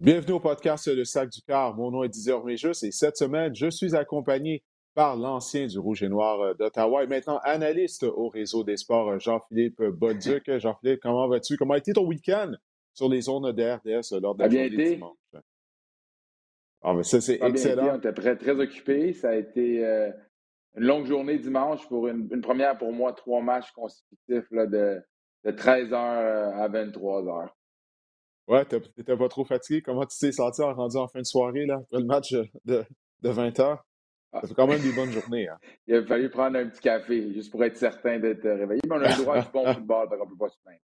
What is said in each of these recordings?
Bienvenue au podcast Le Sac du Car. Mon nom est Didier Orméjus et cette semaine, je suis accompagné par l'ancien du Rouge et Noir euh, d'Ottawa et maintenant analyste au réseau des sports, euh, Jean-Philippe Bolduc. Jean-Philippe, comment vas-tu? Comment a été ton week-end sur les zones de RDS lors de la journée été. dimanche? Ah, mais ça, c'est excellent. On était très, très occupé. Ça a été euh, une longue journée dimanche pour une, première pour moi, trois matchs consécutifs là, de, de 13h à 23h. Ouais, t'étais pas trop fatigué. Comment tu t'es senti en rendu en fin de soirée, là, après le match de, de 20 h ah. Ça fait quand même des bonnes journées. Hein. Il a fallu prendre un petit café, juste pour être certain d'être réveillé. Mais on a le droit du bon football, donc on peut pas se plaindre.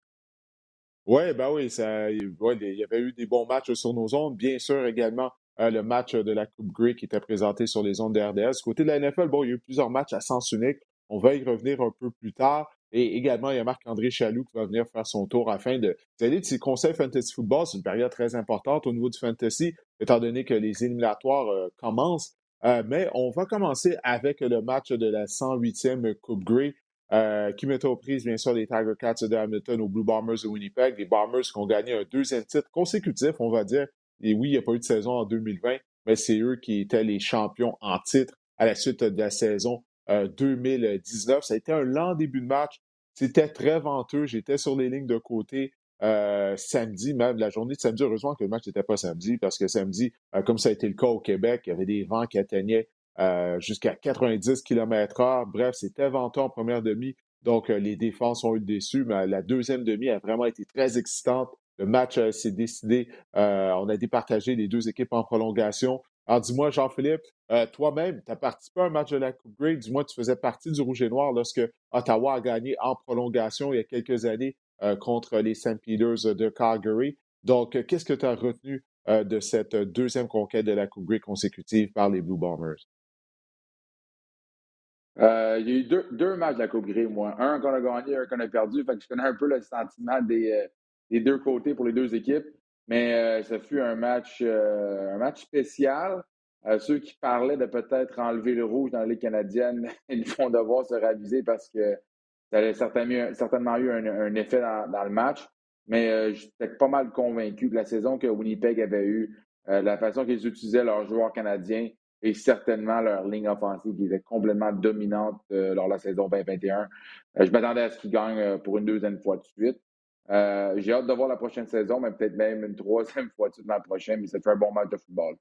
Oui, ben oui, ça, il y avait eu des bons matchs sur nos ondes. Bien sûr, également, euh, le match de la Coupe Grey qui était présenté sur les ondes de RDS. Côté de la NFL, bon, il y a eu plusieurs matchs à sens unique. On va y revenir un peu plus tard. Et également, il y a Marc-André Chaloux qui va venir faire son tour afin de de ces conseils fantasy football. C'est une période très importante au niveau du fantasy, étant donné que les éliminatoires euh, commencent. Euh, mais on va commencer avec le match de la 108e Coupe Grey, euh, qui met aux bien sûr, les Tiger Cats de Hamilton aux Blue Bombers de Winnipeg. Les Bombers qui ont gagné un deuxième titre consécutif, on va dire. Et oui, il n'y a pas eu de saison en 2020, mais c'est eux qui étaient les champions en titre à la suite de la saison 2019. Euh, Ça a été un lent début de match. C'était très venteux. J'étais sur les lignes de côté euh, samedi, même la journée de samedi. Heureusement que le match n'était pas samedi, parce que samedi, euh, comme ça a été le cas au Québec, il y avait des vents qui atteignaient jusqu'à 90 km/h. Bref, c'était venteux en première demi. Donc, les défenses ont eu le déçu, mais la deuxième demi a vraiment été très excitante. Le match s'est décidé. on a départagé les deux équipes en prolongation. Alors, dis-moi, Jean-Philippe, euh, toi-même, tu as participé à un match de la Coupe Grey? Dis-moi, tu faisais partie du Rouge et Noir lorsque Ottawa a gagné en prolongation il y a quelques années euh, contre les St. Peters de Calgary. Donc, euh, qu'est-ce que tu as retenu de cette deuxième conquête de la Coupe Grey consécutive par les Blue Bombers? il y a eu deux, matchs de la Coupe Grey, moi. Un qu'on a gagné, un qu'on a perdu. Je connais un peu le sentiment des, deux côtés pour les deux équipes. Mais euh, ça fut un match, euh, un match spécial. Euh, ceux qui parlaient de peut-être enlever le rouge dans Ligue canadienne, ils vont devoir se raviser parce que ça a certainement, eu un, effet dans, le match. Mais j'étais pas mal convaincu que la saison que Winnipeg avait eue, la façon qu'ils utilisaient leurs joueurs canadiens et certainement leur ligne offensive qui était complètement dominante lors de la saison 2021. je m'attendais à ce qu'ils gagnent pour une deuxième fois de suite. Euh, j'ai hâte de voir la prochaine saison, mais peut-être même une troisième fois tout l'an prochain, mais ça fait un bon match de football.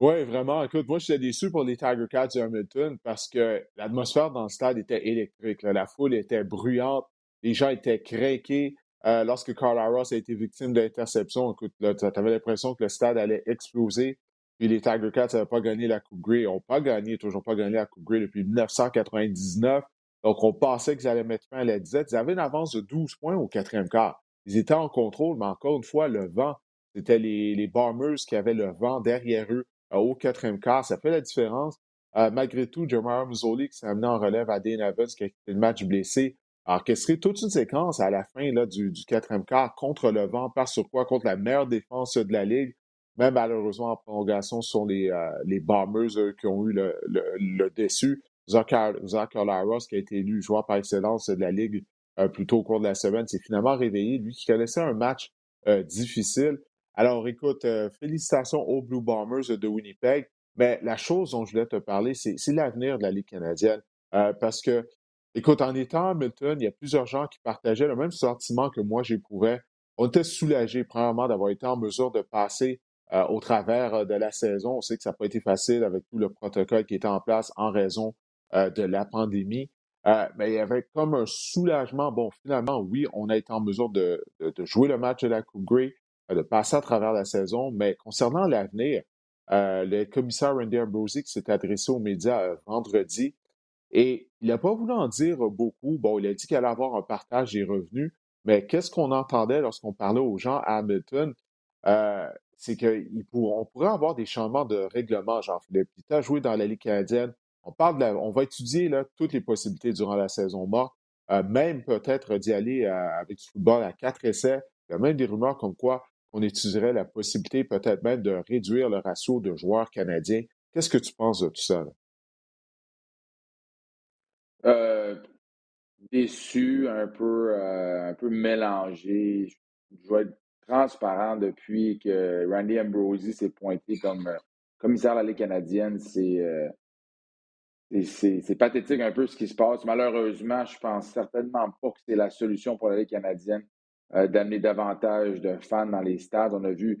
Oui, vraiment. Écoute, moi, j'étais déçu pour les Tiger Cats de Hamilton parce que l'atmosphère dans le stade était électrique. La foule était bruyante. Les gens étaient craqués. Euh, lorsque Carl Ross a été victime d'interception, écoute, tu avais l'impression que le stade allait exploser. Puis les Tiger Cats n'avaient pas gagné la Coupe Grey. Ils n'ont pas gagné, toujours pas gagné la Coupe Grey depuis 1999. Donc, on pensait qu'ils allaient mettre fin à la disette. Ils avaient une avance de 12 points au quatrième quart. Ils étaient en contrôle, mais encore une fois, le vent, c'était les, les Bombers qui avaient le vent derrière eux au quatrième quart. Ça fait la différence. Euh, malgré tout, Jamar Muzzoli qui s'est amené en relève à Dane Evans qui a quitté le match blessé, a orchestré toute une séquence à la fin là, du, quatrième quart contre le vent, par sur quoi, contre la meilleure défense de la Ligue. Même malheureusement en prolongation, ce sont les, euh, les Bombers qui ont eu le, le, le déçu. Zach, Ross, qui a été élu joueur par excellence de la Ligue euh, plus tôt au cours de la semaine, s'est finalement réveillé, lui qui connaissait un match euh, difficile. Alors, écoute, euh, félicitations aux Blue Bombers de Winnipeg, mais la chose dont je voulais te parler, c'est l'avenir de la Ligue canadienne. parce que, écoute, en étant à Hamilton, il y a plusieurs gens qui partageaient le même sentiment que moi j'éprouvais. On était soulagés, premièrement, d'avoir été en mesure de passer au travers de la saison. On sait que ça n'a pas été facile avec tout le protocole qui était en place en raison euh, de la pandémie. Euh, mais il y avait comme un soulagement. Bon, finalement, oui, on a été en mesure de, jouer le match de la Coupe Grey, euh, de passer à travers la saison. Mais concernant l'avenir, le commissaire Randy Ambrosi qui s'est adressé aux médias vendredi, et il n'a pas voulu en dire beaucoup. Bon, il a dit qu'il allait avoir un partage des revenus, mais qu'est-ce qu'on entendait lorsqu'on parlait aux gens à Hamilton? c'est qu'on pourrait avoir des changements de règlement, Jean-Philippe. Il a joué dans la Ligue canadienne, on parle on va étudier toutes les possibilités durant la saison morte. même peut-être d'y aller avec du football à quatre essais. Il y a même des rumeurs comme quoi on utiliserait la possibilité peut-être même de réduire le ratio de joueurs canadiens. Qu'est-ce que tu penses de tout ça? Euh, déçu, un peu, euh, un peu mélangé. Je vais être transparent depuis que Randy Ambrosie s'est pointé comme euh, commissaire à la Ligue canadienne. C'est c'est pathétique un peu ce qui se passe. Malheureusement, je pense certainement pas que c'est la solution pour la Ligue canadienne d'amener davantage de fans dans les stades. On a vu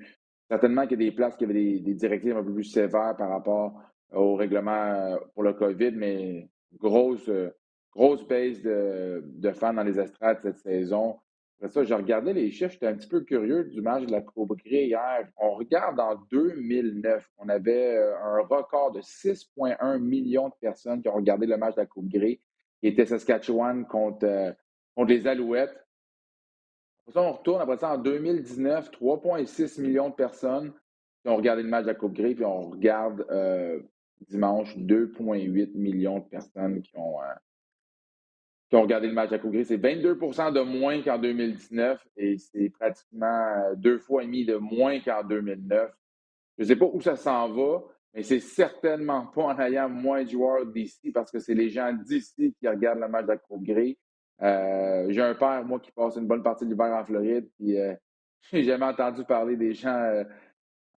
certainement qu'il y a des places qui avaient des, directives un peu plus sévères par rapport au règlement pour le COVID, mais grosse, euh, grosse de, de, fans dans les estrades cette saison. Après ça, j'ai regardé les chiffres, j'étais un petit peu curieux du match de la Coupe Grey hier. On regarde en 2009, on avait euh, un record de 6,1 millions de personnes qui ont regardé le match de la Coupe Grey, qui était Saskatchewan contre, euh, contre les Alouettes. On retourne après ça en 2019, 3,6 millions de personnes qui ont regardé le match de la Coupe Grey, puis on regarde dimanche 2,8 millions de personnes qui ont, euh, qui ont regardé le match à Coupe C'est 22% de moins qu'en 2019 et c'est pratiquement euh, deux fois et demi de moins qu'en 2009. Je ne sais pas où ça s'en va, mais c'est certainement pas en ayant moins de joueurs d'ici parce que c'est les gens d'ici qui regardent le match de la Coupe euh, J'ai un père, moi, qui passe une bonne partie de l'hiver en Floride, puis j'ai jamais entendu parler des gens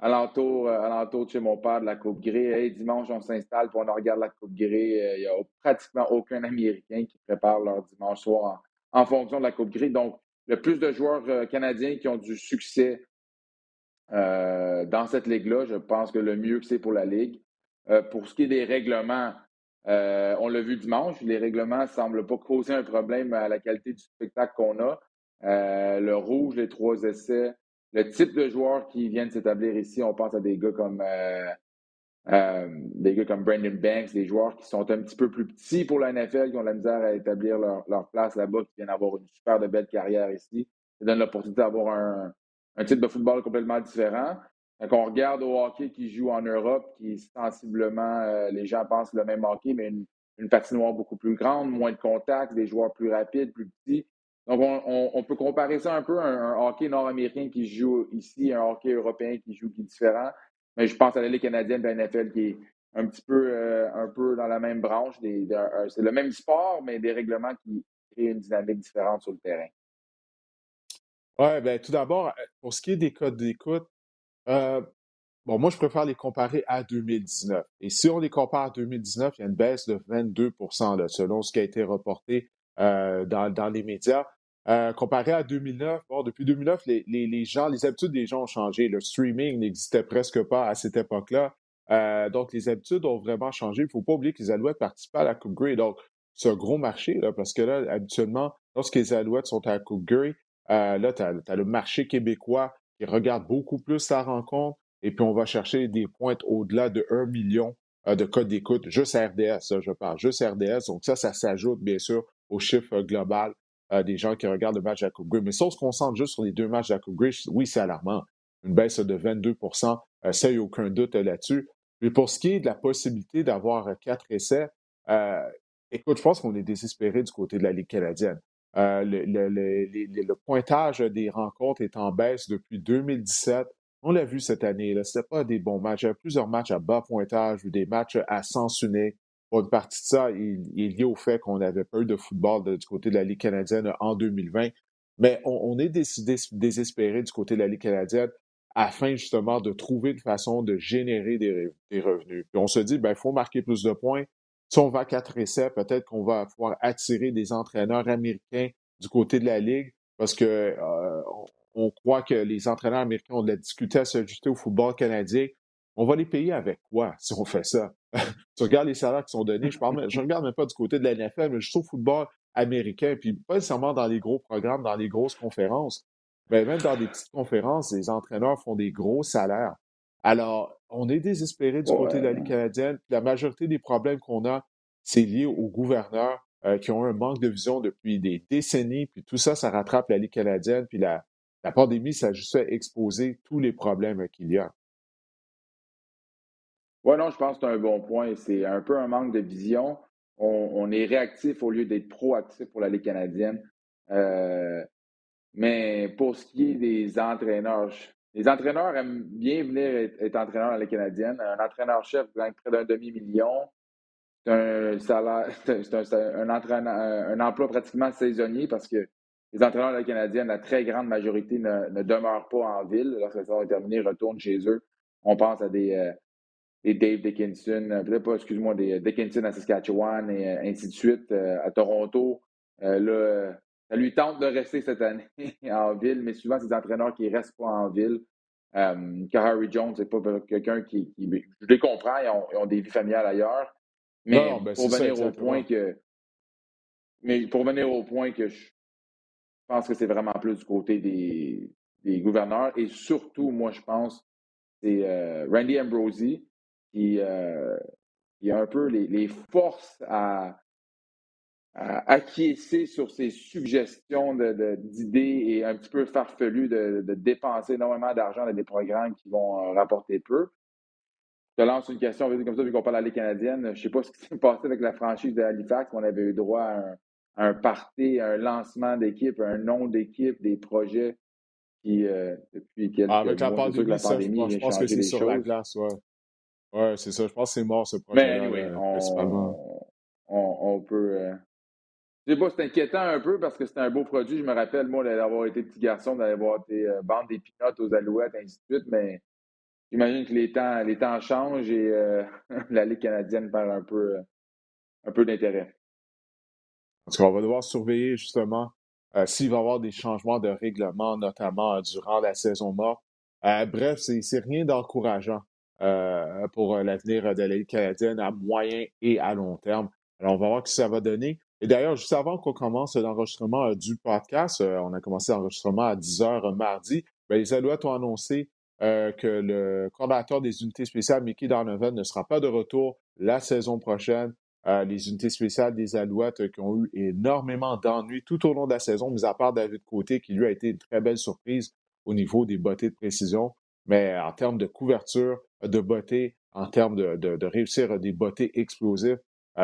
alentour, euh, alentour de chez mon père de la Coupe Grey. Hey, dimanche, on s'installe puis on regarde la Coupe Grey. Euh, il n'y a pratiquement aucun Américain qui prépare leur dimanche soir en, fonction de la Coupe Grey. Donc, le plus de joueurs euh, canadiens qui ont du succès dans cette ligue-là, je pense que le mieux que c'est pour la Ligue. pour ce qui est des règlements, on l'a vu dimanche, les règlements ne semblent pas causer un problème à la qualité du spectacle qu'on a. le rouge, les trois essais, le type de joueurs qui viennent s'établir ici, on pense à des gars comme euh, euh, des gars comme Brandon Banks, des joueurs qui sont un petit peu plus petits pour la NFL, qui ont la misère à établir leur, place là-bas, qui viennent avoir une super de belle carrière ici. Ça donne l'opportunité d'avoir un, un, type de football complètement différent. Quand on regarde au hockey qui joue en Europe, qui sensiblement, euh, les gens pensent le même hockey, mais une, une patinoire beaucoup plus grande, moins de contacts, des joueurs plus rapides, plus petits. Donc, on, peut comparer ça un peu à un, hockey nord-américain qui joue ici, un hockey européen qui joue qui est différent. Mais je pense à la canadienne de la NFL qui est un petit peu, euh, un peu dans la même branche. c'est le même sport, mais des règlements qui créent une dynamique différente sur le terrain. Oui, bien, tout d'abord, euh, pour ce qui est des codes d'écoute, euh, bon, moi, je préfère les comparer à 2019. Et si on les compare à 2019, il y a une baisse de 22% selon ce qui a été reporté euh, dans, les médias. Euh, comparé à 2009, bon, depuis 2009, les, les, gens, les habitudes des gens ont changé. Le streaming n'existait presque pas à cette époque-là. Donc, les habitudes ont vraiment changé. Il ne faut pas oublier que les Alouettes participent à la Coupe Grey. Donc, c'est un gros marché, là, parce que là, habituellement, lorsque les Alouettes sont à la Coupe Grey, là, tu as, le marché québécois qui regarde beaucoup plus sa rencontre. Et puis, on va chercher des pointes au-delà de 1 million de codes d'écoute, juste RDS, je parle, juste RDS. Donc, ça, ça s'ajoute, bien sûr, au chiffre global euh, des gens qui regardent le match de la Coupe Grey. Mais si on se concentre juste sur les deux matchs de la Coupe Grey, oui, c'est alarmant. Une baisse de 22% euh, ça, il n'y a aucun doute là-dessus. Mais pour ce qui est de la possibilité d'avoir quatre essais, euh, écoute, je pense qu'on est désespéré du côté de la Ligue canadienne. Le, pointage des rencontres est en baisse depuis 2017. On l'a vu cette année. Ce n'était pas des bons matchs. Il y a plusieurs matchs à bas pointage ou des matchs à sens unique une partie de ça est, liée au fait qu'on n'avait pas de football du côté de la Ligue canadienne en 2020. Mais on, est désespéré du côté de la Ligue canadienne afin justement de trouver une façon de générer des, revenus. Puis on se dit, ben, il faut marquer plus de points. Si on va à 4 essais, peut-être qu'on va pouvoir attirer des entraîneurs américains du côté de la Ligue parce que euh, on croit que les entraîneurs américains ont de la difficulté à s'ajuster au football canadien. On va les payer avec quoi si on fait ça? tu regardes les salaires qui sont donnés, je je regarde même pas du côté de la NFL, mais juste au football américain, puis pas nécessairement dans les gros programmes, dans les grosses conférences, mais même dans des petites conférences, les entraîneurs font des gros salaires. Alors, on est désespéré du côté de la Ligue canadienne. La majorité des problèmes qu'on a, c'est lié aux gouverneurs euh, qui ont un manque de vision depuis des décennies, puis tout ça, ça rattrape la Ligue canadienne, puis la, la pandémie, ça a juste fait exposer tous les problèmes qu'il y a. Oui, non, je pense que c'est un bon point. C'est un peu un manque de vision. on, est réactif au lieu d'être proactif pour la Ligue canadienne. Euh, mais pour ce qui est des entraîneurs, les entraîneurs aiment bien venir être, entraîneurs dans la canadienne. Un entraîneur-chef gagne près d'un demi-million. C'est un, salaire, c'est un, un, emploi pratiquement saisonnier parce que les entraîneurs de la canadienne, la très grande majorité ne, demeurent pas en ville. Lorsque ça va terminer, retournent chez eux. On pense à des, euh, Dave Dickinson, euh, peut-être pas, excuse-moi, des euh, Dickinson à Saskatchewan et ainsi de suite. à Toronto, ça lui tente de rester cette année en ville, mais souvent, c'est des entraîneurs qui ne restent pas en ville. Euh, Harry Jones, c'est pas quelqu'un qui, Je les comprends, ils ont, des vies familiales ailleurs. Mais ben, pour venir au point que. Mais pour venir au point que je pense que c'est vraiment plus du côté des, gouverneurs. Et surtout, moi, je pense, c'est euh, Randy Ambrosi qui, euh, qui, a un peu les, les forces à, acquiescer sur ses suggestions d'idées et un petit peu farfelues de, dépenser énormément d'argent dans des programmes qui vont euh, rapporter peu. Je te lance une question comme ça, vu qu'on parle de la Ligue canadienne. Je ne sais pas ce qui s'est passé avec la franchise de Halifax. On avait eu droit à un, un party, un lancement d'équipe, un nom d'équipe, des projets qui, euh, depuis quelques ah, avec la pandémie, la pandémie je, pense que c'est sur la glace, ouais. Ouais, c'est ça. Je pense que c'est mort, ce projet. Mais anyway, on, on, peut. Euh, je sais pas, c'est inquiétant un peu parce que c'est un beau produit. Je me rappelle, moi, d'avoir été petit garçon, d'aller voir des euh, bandes d'épinotes aux alouettes, ainsi de suite, mais j'imagine que les temps, les temps changent et euh, la Ligue canadienne perd un peu, euh, un peu d'intérêt. Parce qu'on va devoir surveiller justement s'il va y avoir des changements de règlement, notamment durant la saison morte. bref, c'est rien d'encourageant pour l'avenir de la Ligue canadienne à moyen et à long terme. Alors, on va voir ce que ça va donner. Et d'ailleurs, juste avant qu'on commence l'enregistrement euh, du podcast, euh, on a commencé l'enregistrement à 10 h mardi, ben, les Alouettes ont annoncé euh, que le coordinateur des unités spéciales, Mickey Donovan, ne sera pas de retour la saison prochaine. les unités spéciales des Alouettes qui ont eu énormément d'ennuis tout au long de la saison, mis à part David Côté, qui lui a été une très belle surprise au niveau des bottées de précision. Mais en termes de couverture, de bottées, en termes de, de réussir des bottées explosives,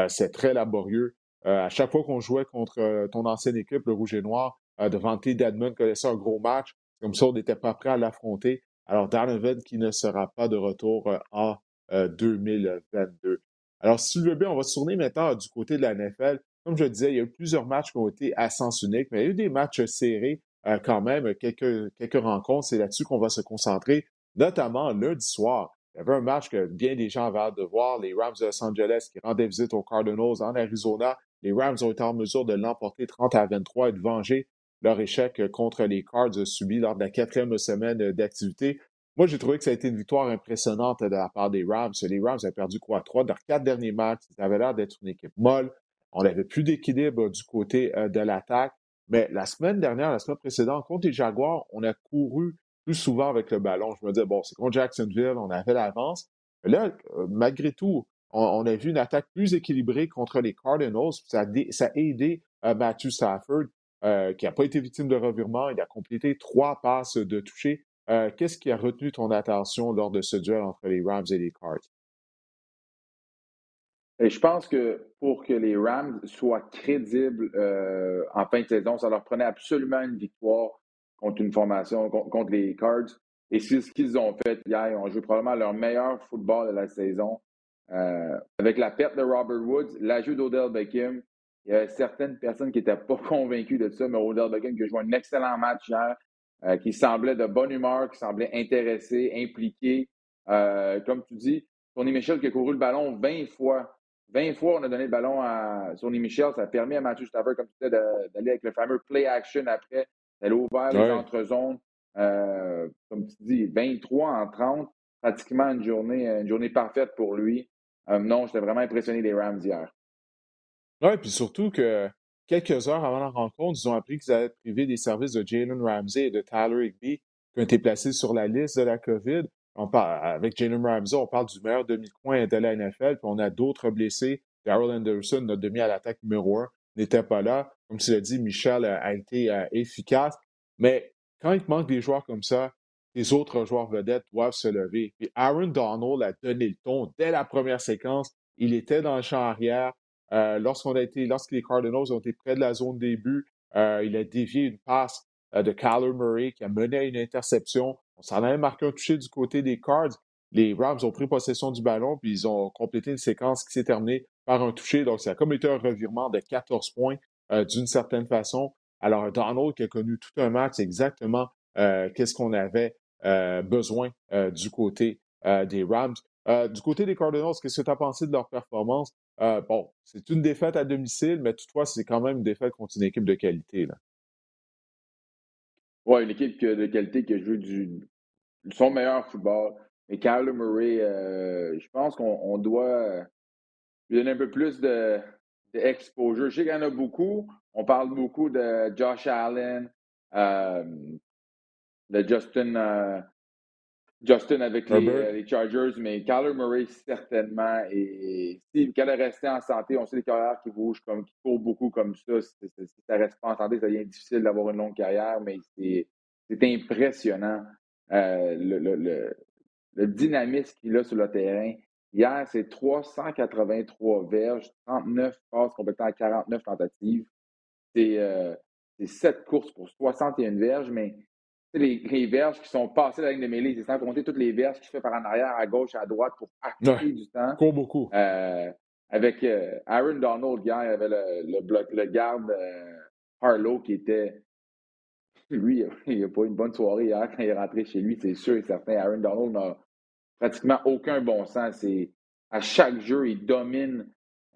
c'est très laborieux. Euh, à chaque fois qu'on jouait contre euh, ton ancienne équipe, le Rouge et Noir, euh, devant T. Deadman connaissait un gros match. Comme ça, on n'était pas prêt à l'affronter. Alors, Donovan qui ne sera pas de retour en 2022. Alors, si tu veux bien, on va se tourner maintenant du côté de la NFL. Comme je disais, il y a eu plusieurs matchs qui ont été à sens unique, mais il y a eu des matchs serrés quand même, quelques, quelques rencontres. C'est là-dessus qu'on va se concentrer, notamment lundi soir. Il y avait un match que bien des gens avaient hâte de voir, les Rams de Los Angeles qui rendaient visite aux Cardinals en Arizona les Rams ont été en mesure de l'emporter 30 à 23 et de venger leur échec contre les Cards subis lors de la quatrième semaine d'activité. Moi, j'ai trouvé que ça a été une victoire impressionnante de la part des Rams. Les Rams ont perdu quoi? Trois de leurs quatre derniers matchs. Ils avaient l'air d'être une équipe molle. On n'avait plus d'équilibre du côté euh, de l'attaque. Mais la semaine dernière, la semaine précédente, contre les Jaguars, on a couru plus souvent avec le ballon. Je me disais, bon, c'est contre Jacksonville, on avait l'avance. Là, euh, malgré tout, on, a vu une attaque plus équilibrée contre les Cardinals. Ça a, aidé euh, Matthew Stafford, euh, qui n'a pas été victime de revirement. Il a complété trois passes de toucher. Euh, qu'est-ce qui a retenu ton attention lors de ce duel entre les Rams et les Cards? Et je pense que pour que les Rams soient crédibles en fin de saison, ça leur prenait absolument une victoire contre une formation, contre les Cards. Et c'est ce qu'ils ont fait hier. Ils ont joué probablement leur meilleur football de la saison. Euh, avec la perte de Robert Woods, l'ajout d'Odell Beckham, il y a certaines personnes qui n'étaient pas convaincues de ça, mais Odell Beckham qui a joué un excellent match hier, euh, qui semblait de bonne humeur, qui semblait intéressé, impliqué. Euh, comme tu dis, Sonny Michel qui a couru le ballon 20 fois. 20 fois, on a donné le ballon à Sonny Michel. Ça a permis à Matthew Stafford, comme tu disais, d'aller avec le fameux play action après. Elle a ouvert les entre-zones. comme tu dis, 23 en 30, pratiquement une journée, une journée parfaite pour lui. Euh, non, j'étais vraiment impressionné des Rams hier. Oui, puis surtout que quelques heures avant la rencontre, ils ont appris qu'ils allaient être privés des services de Jalen Ramsey et de Tyler Higby, qui ont été placés sur la liste de la COVID. On parle, avec Jalen Ramsey, on parle du meilleur demi-coin de la NFL, puis on a d'autres blessés. Daryl Anderson, notre demi à l'attaque numéro un, n'était pas là. Comme tu l'as dit, Michel a, été euh, efficace. Mais quand il manque des joueurs comme ça, les autres joueurs vedettes doivent se lever. Puis Aaron Donald a donné le ton dès la première séquence. Il était dans le champ arrière. lorsqu'on a été, lorsque les Cardinals ont été près de la zone début, il a dévié une passe de Kyler Murray qui a mené à une interception. On s'en avait marqué un touché du côté des Cards. Les Rams ont pris possession du ballon, puis ils ont complété une séquence qui s'est terminée par un touché. Donc, ça a comme été un revirement de 14 points d'une certaine façon. Alors, Donald qui a connu tout un match, exactement qu'est-ce qu'on avait besoin du côté des Rams. du côté des Cardinals, qu'est-ce que tu as pensé de leur performance? bon, c'est une défaite à domicile, mais toutefois, c'est quand même une défaite contre une équipe de qualité. Oui, une équipe de qualité qui a joué du, son meilleur football. Mais Kyler Murray, euh, je pense qu'on doit lui donner un peu plus. De, je sais qu'il y en a beaucoup. On parle beaucoup de Josh Allen, euh, de Justin, euh, Justin avec les, Chargers, mais Kyler Murray, certainement. Et si qu'elle resté en santé, on sait les carrières qui bougent, comme, qui courent beaucoup comme ça. Si ça ne reste pas en santé, ça devient difficile d'avoir une longue carrière, mais c'est impressionnant le, le dynamisme qu'il a sur le terrain. Hier, c'est 383 verges, 39 passes complétées à 49 tentatives. C'est 7 euh, courses pour 61 verges, mais les, les, verges qui sont passées la ligne de mêlée, c'est sans compter toutes les verges qu'il fait par en arrière, à gauche, à droite pour activer du temps. Court beaucoup. Euh, avec euh, Aaron Donald, hier, il y avait le, le, le garde Harlow qui était lui, il n'a pas eu une bonne soirée hier quand il est rentré chez lui, c'est sûr et certain. Aaron Donald n'a pratiquement aucun bon sens. C'est, à chaque jeu, il domine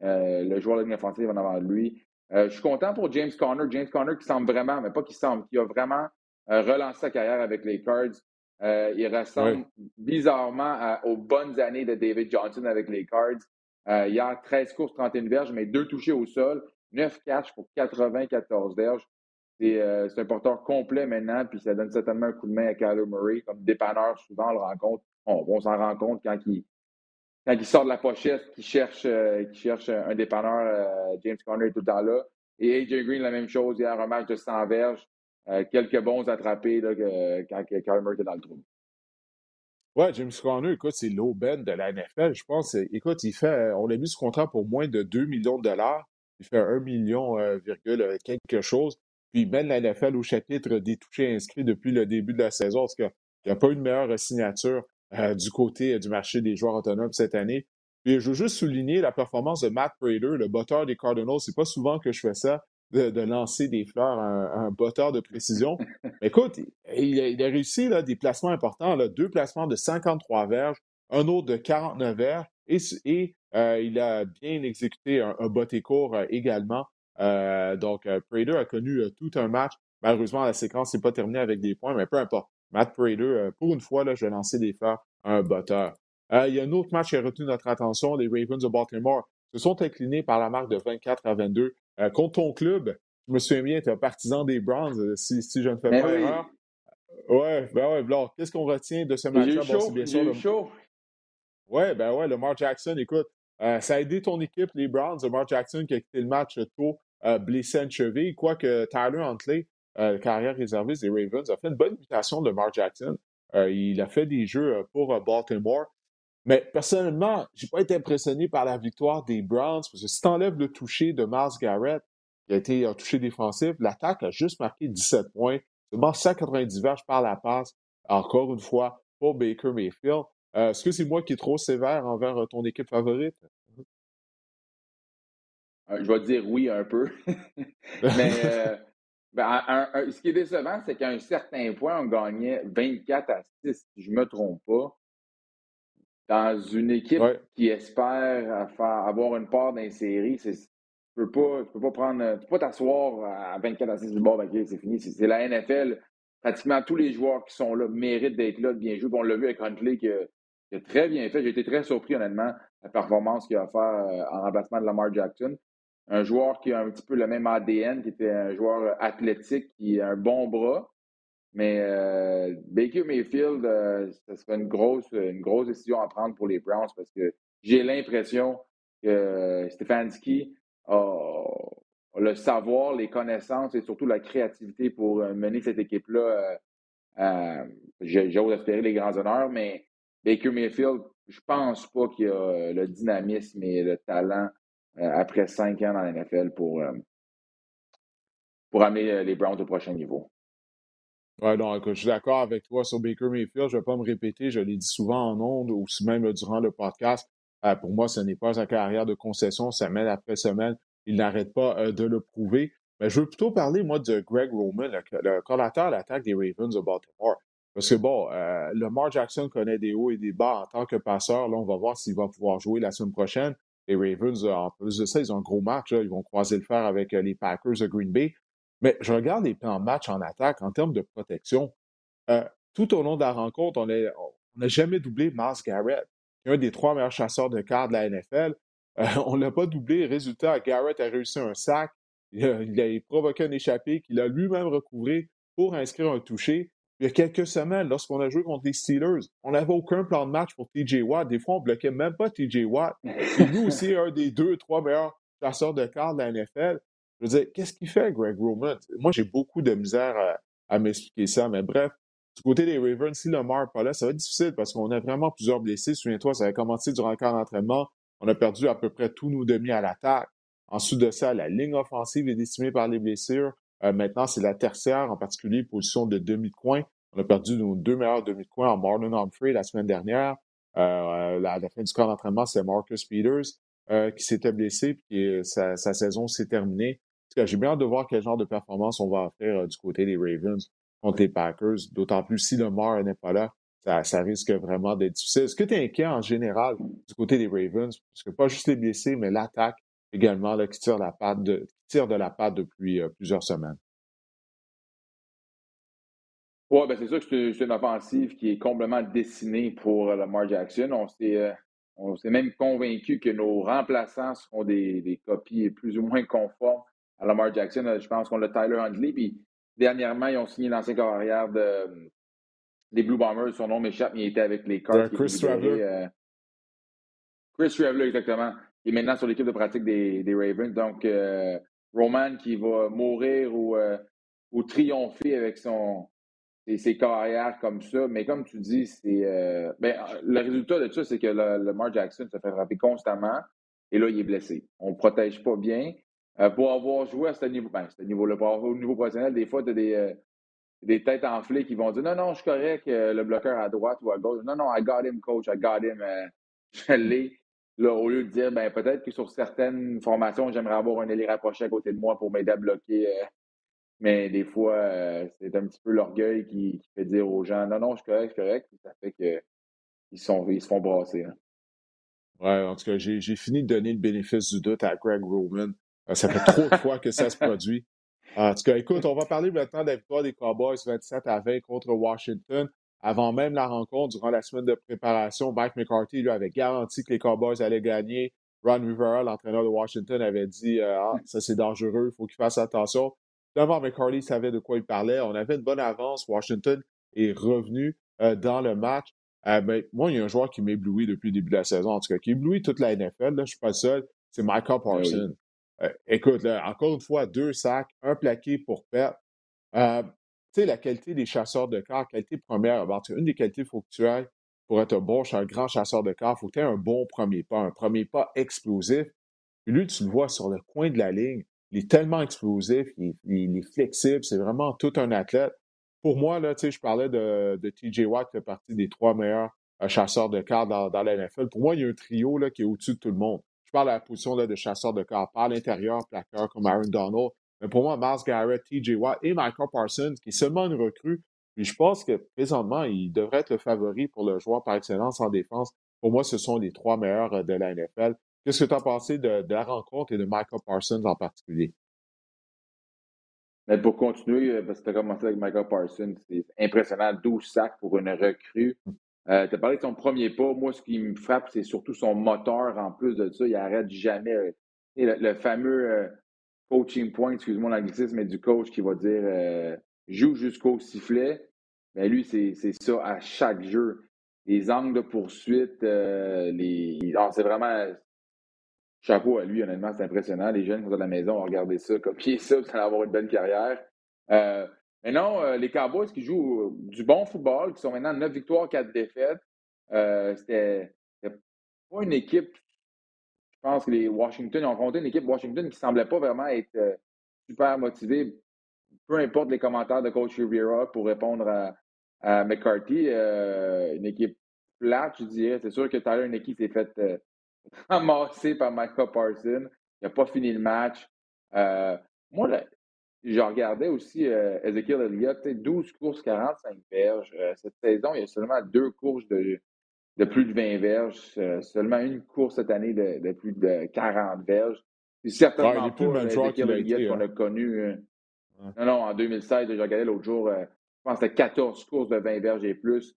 euh, le joueur de ligne offensive en avant de lui. Euh, je suis content pour James Conner. James Conner qui semble vraiment, mais pas qui semble, qui a vraiment euh, relancé sa carrière avec les Cards. il ressemble bizarrement aux bonnes années de David Johnson avec les Cards. hier, 13 courses, 31 verges, mais deux touchés au sol, 9 catches pour 94 verges. Euh, c'est un porteur complet maintenant, puis ça donne certainement un coup de main à Kyler Murray. Comme dépanneur, souvent, on le rencontre. On, s'en rend compte quand il, quand il sort de la pochette, qu'il cherche, euh, cherche un dépanneur. Euh, James Conner est tout le temps là. Et AJ Green, la même chose. Hier, un match de 100 verges. Quelques bons attrapés là, quand Murray était dans le trou. Ouais, James Conner, écoute, c'est l'aubaine de la NFL. Je pense, écoute, il fait, on l'a mis ce contrat pour moins de 2 millions de dollars. Il fait 1 million, virgule quelque chose puis il mène la NFL au chapitre des touchés inscrits depuis le début de la saison, parce qu'il n'y a pas eu de meilleure signature euh, du côté euh, du marché des joueurs autonomes cette année. Puis je veux juste souligner la performance de Matt Prater, le botteur des Cardinals. C'est pas souvent que je fais ça, de, lancer des fleurs à un, botteur de précision. Écoute, il, a, réussi là, des placements importants, là, deux placements de 53 verges, un autre de 49 verges, et, euh, il a bien exécuté un, un botté court également. Euh, donc, euh, Prater a connu euh, tout un match. Malheureusement, la séquence n'est pas terminée avec des points, mais peu importe. Matt Prater, pour une fois, là, je vais lancer des fleurs à un botteur. il y a un autre match qui a retenu notre attention. Les Ravens de Baltimore se sont inclinés par la marque de 24 à 22 contre ton club. Je me souviens bien, tu es un partisan des Browns, si, je ne fais ben pas erreur. Ouais, ben ouais, alors, qu'est-ce qu'on retient de ce match-là? Bon, bien sûr. Le... chaud. Ouais, ben ouais, Lamar Jackson, écoute, ça a aidé ton équipe, les Browns. Lamar Jackson qui a quitté le match tôt blessé à une cheville, quoique Tyler Huntley, euh, carrière réserviste des Ravens, a fait une bonne imitation de Mark Jackson. Euh, il a fait des jeux euh, pour Baltimore. Mais personnellement, je n'ai pas été impressionné par la victoire des Browns parce que si tu enlèves le toucher de Miles Garrett, qui a été un toucher défensif, l'attaque a juste marqué 17 points. Seulement 190 verges par la passe, encore une fois, pour Baker Mayfield. Est-ce que c'est moi qui est trop sévère envers ton équipe favorite? Euh, je vais dire oui un peu. Mais euh, ben, ce qui est décevant, c'est qu'à un certain point, on gagnait 24 à 6, si je ne me trompe pas. Dans une équipe qui espère faire, avoir une part d'un série, tu ne peux pas, peux pas prendre. Tu peux pas t'asseoir à 24 à 6 du bord, c'est fini. C'est la NFL. Pratiquement tous les joueurs qui sont là méritent d'être là, de bien jouer. on l'a vu avec Huntley qui a, qui a très bien fait. J'ai été très surpris, honnêtement, la performance qu'il a fait euh, en remplacement de Lamar Jackson un joueur qui a un petit peu le même ADN, qui était un joueur athlétique, qui a un bon bras. Mais euh, Baker Mayfield, euh, ce serait une grosse, une grosse décision à prendre pour les Browns parce que j'ai l'impression que Stefanski a, le savoir, les connaissances et surtout la créativité pour euh, mener cette équipe-là. Euh, J'ose espérer les grands honneurs, mais Baker Mayfield, je pense pas qu'il a le dynamisme et le talent après cinq ans dans la NFL pour, pour amener les Browns au prochain niveau. Oui, donc écoute, je suis d'accord avec toi sur Baker Mayfield. Je ne vais pas me répéter, je l'ai dit souvent en ondes ou même durant le podcast. pour moi, ce n'est pas un carrière de concession, semaine après semaine. Il n'arrête pas de le prouver. Mais je veux plutôt parler, moi, de Greg Roman, le, le à l'attaque des Ravens de Baltimore. Parce que, bon, euh, Lamar Jackson connaît des hauts et des bas en tant que passeur. Là, on va voir s'il va pouvoir jouer la semaine prochaine. Les Ravens, en plus de ça, ils ont un gros match. Ils vont croiser le fer avec euh, les Packers de Green Bay. Mais je regarde les plans de match en attaque en termes de protection. Euh, tout au long de la rencontre, on n'a jamais doublé Mars Garrett, qui est un des trois meilleurs chasseurs de cartes de la NFL. Euh, on ne l'a pas doublé. Résultat, Garrett a réussi un sac. Il a, provoqué un échappé qu'il a lui-même recouvré pour inscrire un touché il y a quelques semaines, lorsqu'on a joué contre les Steelers, on n'avait aucun plan de match pour TJ Watt. Des fois, on bloquait même pas TJ Watt. Et nous aussi, un des deux, trois meilleurs chasseurs de cartes de la NFL. Je veux dire, qu'est-ce qu'il fait, Greg Roman? Moi, j'ai beaucoup de misère à, m'expliquer ça, mais bref, du côté des Ravens, si Lamar pas là, ça va être difficile parce qu'on a vraiment plusieurs blessés. Souviens-toi, ça a commencé durant le camp d'entraînement. On a perdu à peu près tous nos demi à l'attaque. Ensuite de ça, la ligne offensive est décimée par les blessures. Euh, maintenant, c'est la tertiaire, en particulier position de demi-coin. On a perdu nos deux meilleurs demi-coins en Marlon Humphrey la semaine dernière. Euh, à la fin du camp d'entraînement, c'est Marcus Peters euh, qui s'était blessé, puis sa, saison s'est terminée. J'ai bien hâte de voir quel genre de performance on va faire du côté des Ravens contre les Packers, d'autant plus si le Lemar n'est pas là, ça, risque vraiment d'être difficile. Est-ce que tu es inquiet en général du côté des Ravens? Parce que pas juste les blessés, mais l'attaque également là, qui tire, la patte de, tire de la patte depuis plusieurs semaines. Oui, ben c'est sûr que c'est une offensive qui est complètement dessinée pour euh, Lamar Jackson. On s'est, euh, même convaincu que nos remplaçants seront des, copies plus ou moins conformes à Lamar Jackson. Euh, je pense qu'on a Tyler Huntley. Puis dernièrement, ils ont signé l'ancien carrière de, des Blue Bombers. Son nom m'échappe, mais il était avec les Cards. Chris Traveler. Chris Traveler, exactement. Il est maintenant sur l'équipe de pratique des, des Ravens. Donc, Roman qui va mourir ou, ou triompher avec son, ses, carrières comme ça. Mais comme tu dis, c'est euh, ben, le résultat de ça, c'est que le, Lamar Jackson se fait frapper constamment et là, il est blessé. On ne protège pas bien. Euh, pour avoir joué à ce niveau, ben, ce niveau-là, au niveau professionnel, des fois, tu as des, euh, des têtes enflées qui vont dire Non, non, je suis correct, le bloqueur à droite ou à gauche. Non, non, I got him, coach, I got him. je l'ai. Là, au lieu de dire, ben, peut-être que sur certaines formations, j'aimerais avoir un ailier rapproché à côté de moi pour m'aider à bloquer mais des fois, euh, c'est un petit peu l'orgueil qui, fait dire aux gens non, non, je suis correct, je suis correct. ça fait qu'ils ils se font brasser. Hein. Ouais, en tout cas, j'ai fini de donner le bénéfice du doute à Greg Roman. Euh, ça fait trop de fois que ça se produit. En tout cas, écoute, on va parler maintenant de la victoire des Cowboys 27 à 20 contre Washington. Avant même la rencontre, durant la semaine de préparation, Mike McCarthy lui avait garanti que les Cowboys allaient gagner. Ron Rivera, l'entraîneur de Washington, avait dit euh, Ah, ça c'est dangereux, il faut qu'il fasse attention. D'abord, McCarthy savait de quoi il parlait. On avait une bonne avance. Washington est revenu euh, dans le match. Euh, ben, moi, il y a un joueur qui m'éblouit depuis le début de la saison, en tout cas, qui éblouit toute la NFL. Là, je ne suis pas le seul. C'est Michael ah Parsons. Euh, écoute, encore une fois, deux sacs, un plaqué pour perte. tu sais, la qualité des chasseurs de corps, qualité première. une des qualités faut que tu aies pour être un bon, chasseur de corps, il faut que tu aies un bon premier pas, un premier pas explosif. Puis lui, tu le vois sur le coin de la ligne il est tellement explosif, il, est flexible, c'est vraiment tout un athlète. Pour moi, là, je parlais de, TJ Watt qui fait partie des trois meilleurs euh, chasseurs de cartes dans, dans, la NFL. Pour moi, il y a un trio qui est au-dessus de tout le monde. Parle de la position là, de chasseur de cartes, pas à l'intérieur, plaqueur comme Aaron Donald. Mais pour moi, Miles Garrett, TJ Watt et Michael Parsons, qui est seulement une recrue, puis je pense que présentement, il devrait être le favori pour le joueur par excellence en défense. Pour moi, ce sont les trois meilleurs euh, de la NFL. Qu'est-ce que tu as pensé de, la rencontre et de Michael Parsons en particulier? Mais pour continuer, euh, parce que tu as commencé avec Michael Parsons, c'est impressionnant, 12 sacs pour une recrue. Euh, tu as parlé de son premier pas. Moi, ce qui me frappe, c'est surtout son moteur en plus de ça. Il arrête jamais. Euh, le, fameux coaching point, excuse-moi l'anglicisme, mais du coach qui va dire joue jusqu'au sifflet. Mais lui, c'est ça à chaque jeu. Les angles de poursuite, les... Ah, c'est vraiment chapeau à lui, honnêtement, c'est impressionnant. Les jeunes qui sont à la maison ont regardé ça, copier ça, vous allez avoir une bonne carrière. Euh, mais non, euh, les Cowboys qui jouent euh, du bon football, qui sont maintenant 9 victoires, 4 défaites, c'était pas une équipe. pense que les Washington ont compté une équipe Washington qui semblait pas vraiment être euh, super motivée, peu importe les commentaires de coach Rivera pour répondre à, McCarthy. Euh, une équipe plate, je dirais. C'est sûr que une équipe s'est faite euh, ramasser par Michael Parsons. Il n'a pas fini le match. moi, je regardais aussi Ezekiel Elliott, 12 courses, 45 verges. cette saison, il y a seulement deux courses de, de plus de 20 verges, euh, seulement une course cette année de, plus de 40 verges. C'est certainement pas Ezekiel qu'on a connu. Euh, non, non, en 2016, j'ai regardé l'autre jour, euh, je pense que c'était 14 courses de 20 verges et plus,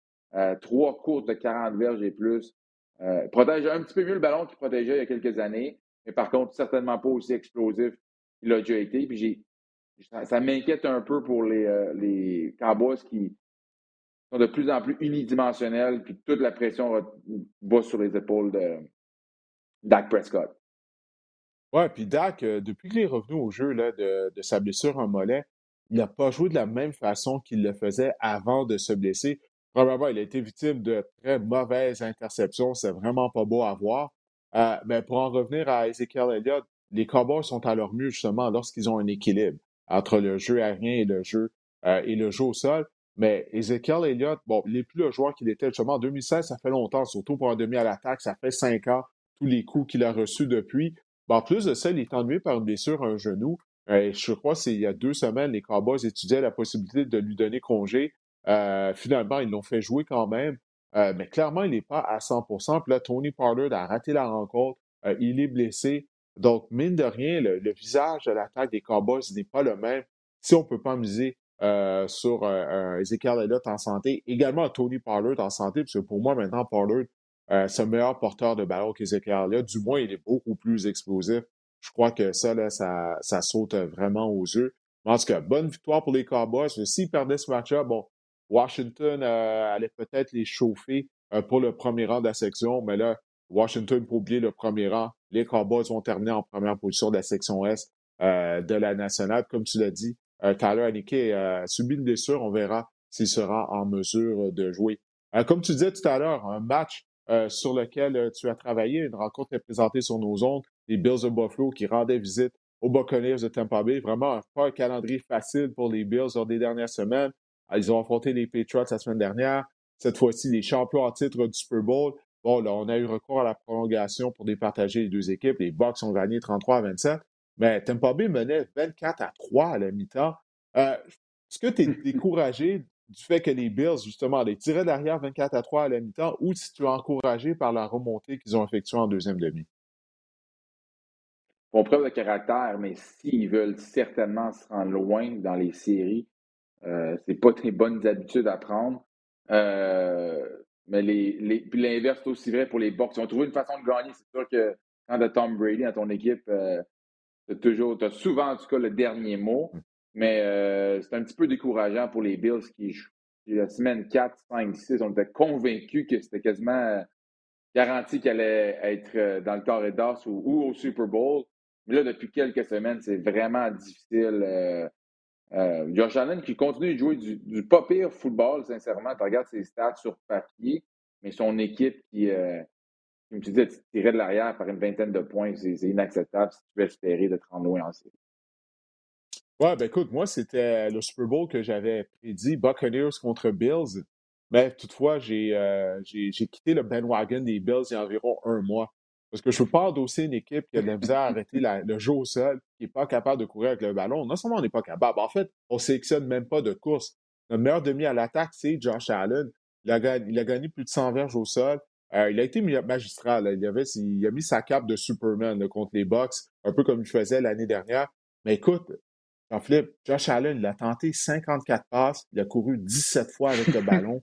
trois courses de 40 verges et plus. protège un petit peu mieux le ballon qu'il protégeait il y a quelques années, mais par contre, certainement pas aussi explosif qu'il a déjà été. Puis ça, m'inquiète un peu pour les, les Cowboys qui, de plus en plus unidimensionnels, puis toute la pression va sur les épaules de Dak Prescott. Ouais, puis Dak, euh, depuis qu'il est revenu au jeu là, de, sa blessure en mollet, il n'a pas joué de la même façon qu'il le faisait avant de se blesser. Probablement, il a été victime de très mauvaises interceptions. C'est vraiment pas beau à voir. Euh, mais pour en revenir à Ezekiel Elliott, les Cowboys sont à leur mieux justement lorsqu'ils ont un équilibre entre le jeu aérien et le jeu euh, et le jeu au sol. Mais Ezekiel Elliott, bon, il n'est plus le joueur qu'il était justement en 2016, ça fait longtemps, surtout pour un demi à l'attaque, ça fait cinq ans, tous les coups qu'il a reçus depuis. en plus de ça, il est ennuyé par une blessure à un genou. Euh, je crois c'est il y a deux semaines, les Cowboys étudiaient la possibilité de lui donner congé. Euh, finalement, ils l'ont fait jouer quand même. Euh, mais clairement, il n'est pas à 100% Puis là, Tony Pollard a raté la rencontre. il est blessé. Donc, mine de rien, le, le visage de l'attaque des Cowboys n'est pas le même. Si on ne peut pas miser euh, sur euh, Ezekiel Elliott en santé, également Tony Pollard en santé, parce que pour moi, maintenant, Pollard, euh, c'est un meilleur porteur de ballon qu'Ezekiel Elliott. Du moins, il est beaucoup plus explosif. Je crois que ça, là, ça, ça saute vraiment aux yeux. en tout cas, bonne victoire pour les Cowboys. S'ils perdaient ce match-là, bon, Washington allait peut-être les chauffer pour le premier rang de la section, mais là, Washington pour oublier le premier rang. Les Cowboys vont terminer en première position de la section Est de la nationale. Comme tu l'as dit, euh, Tyler Haneke a subi une blessure. On verra s'il sera en mesure de jouer. Euh, comme tu disais tout à l'heure, un match euh, sur lequel tu as travaillé, une rencontre est présentée sur nos ondes, les Bills de Buffalo qui rendaient visite aux Buccaneers de Tampa Bay. Vraiment, pas un calendrier facile pour les Bills lors des dernières semaines. Ils ont affronté les Patriots la semaine dernière. Cette fois-ci, les champions en titre du Super Bowl. Bon, là, on a eu recours à la prolongation pour départager les deux équipes. Les Bucks ont gagné 33 à 27. Mais Tampa Bay menait 24 à 3 à la mi-temps. Euh, est-ce que tu es découragé du fait que les Bills, justement, les tiraient derrière 24 à 3 à la mi-temps ou si tu es encouragé par la remontée qu'ils ont effectuée en deuxième demi? Bon, preuve de caractère, mais s'ils veulent certainement se rendre loin dans les séries, euh, c'est pas très bonnes habitudes à prendre. Euh, mais les, les, puis l'inverse est aussi vrai pour les Bucks. Ils ont trouvé une façon de gagner. C'est sûr que quand tu as Tom Brady dans ton équipe, euh, tu as souvent en tout cas le dernier mot. Mmh. Mais euh, c'est un petit peu décourageant pour les Bills qui, la semaine 4, 5, 6, on était convaincus que c'était quasiment euh, garanti qu'elle allait être dans le carré d'as ou, au Super Bowl. Mais là, depuis quelques semaines, c'est vraiment difficile. Josh Allen qui continue de jouer du, pas pire football, sincèrement. Tu regardes ses stats sur papier, mais son équipe qui, comme tu disais, tirait de l'arrière par une vingtaine de points, c'est inacceptable si tu veux espérer de te rendre loin en série. Ouais, ben écoute, moi, c'était le Super Bowl que j'avais prédit, Buccaneers contre Bills. Mais toutefois, euh, j'ai quitté le bandwagon des Bills il y a environ un mois. Parce que je peux pas endosser une équipe qui a de la misère arrêter le jeu au sol, qui n'est pas capable de courir avec le ballon. Non seulement on n'est pas capable, en fait, on ne sélectionne même pas de course. Notre meilleur demi à l'attaque, c'est Josh Allen. Il a, gagné, plus de 100 verges au sol. Euh, il a été magistral. Il, a mis sa cape de Superman contre les Bucks, un peu comme il faisait l'année dernière. Mais écoute, Jean-Philippe, Josh Allen, il a tenté 54 passes, il a couru 17 fois avec le ballon.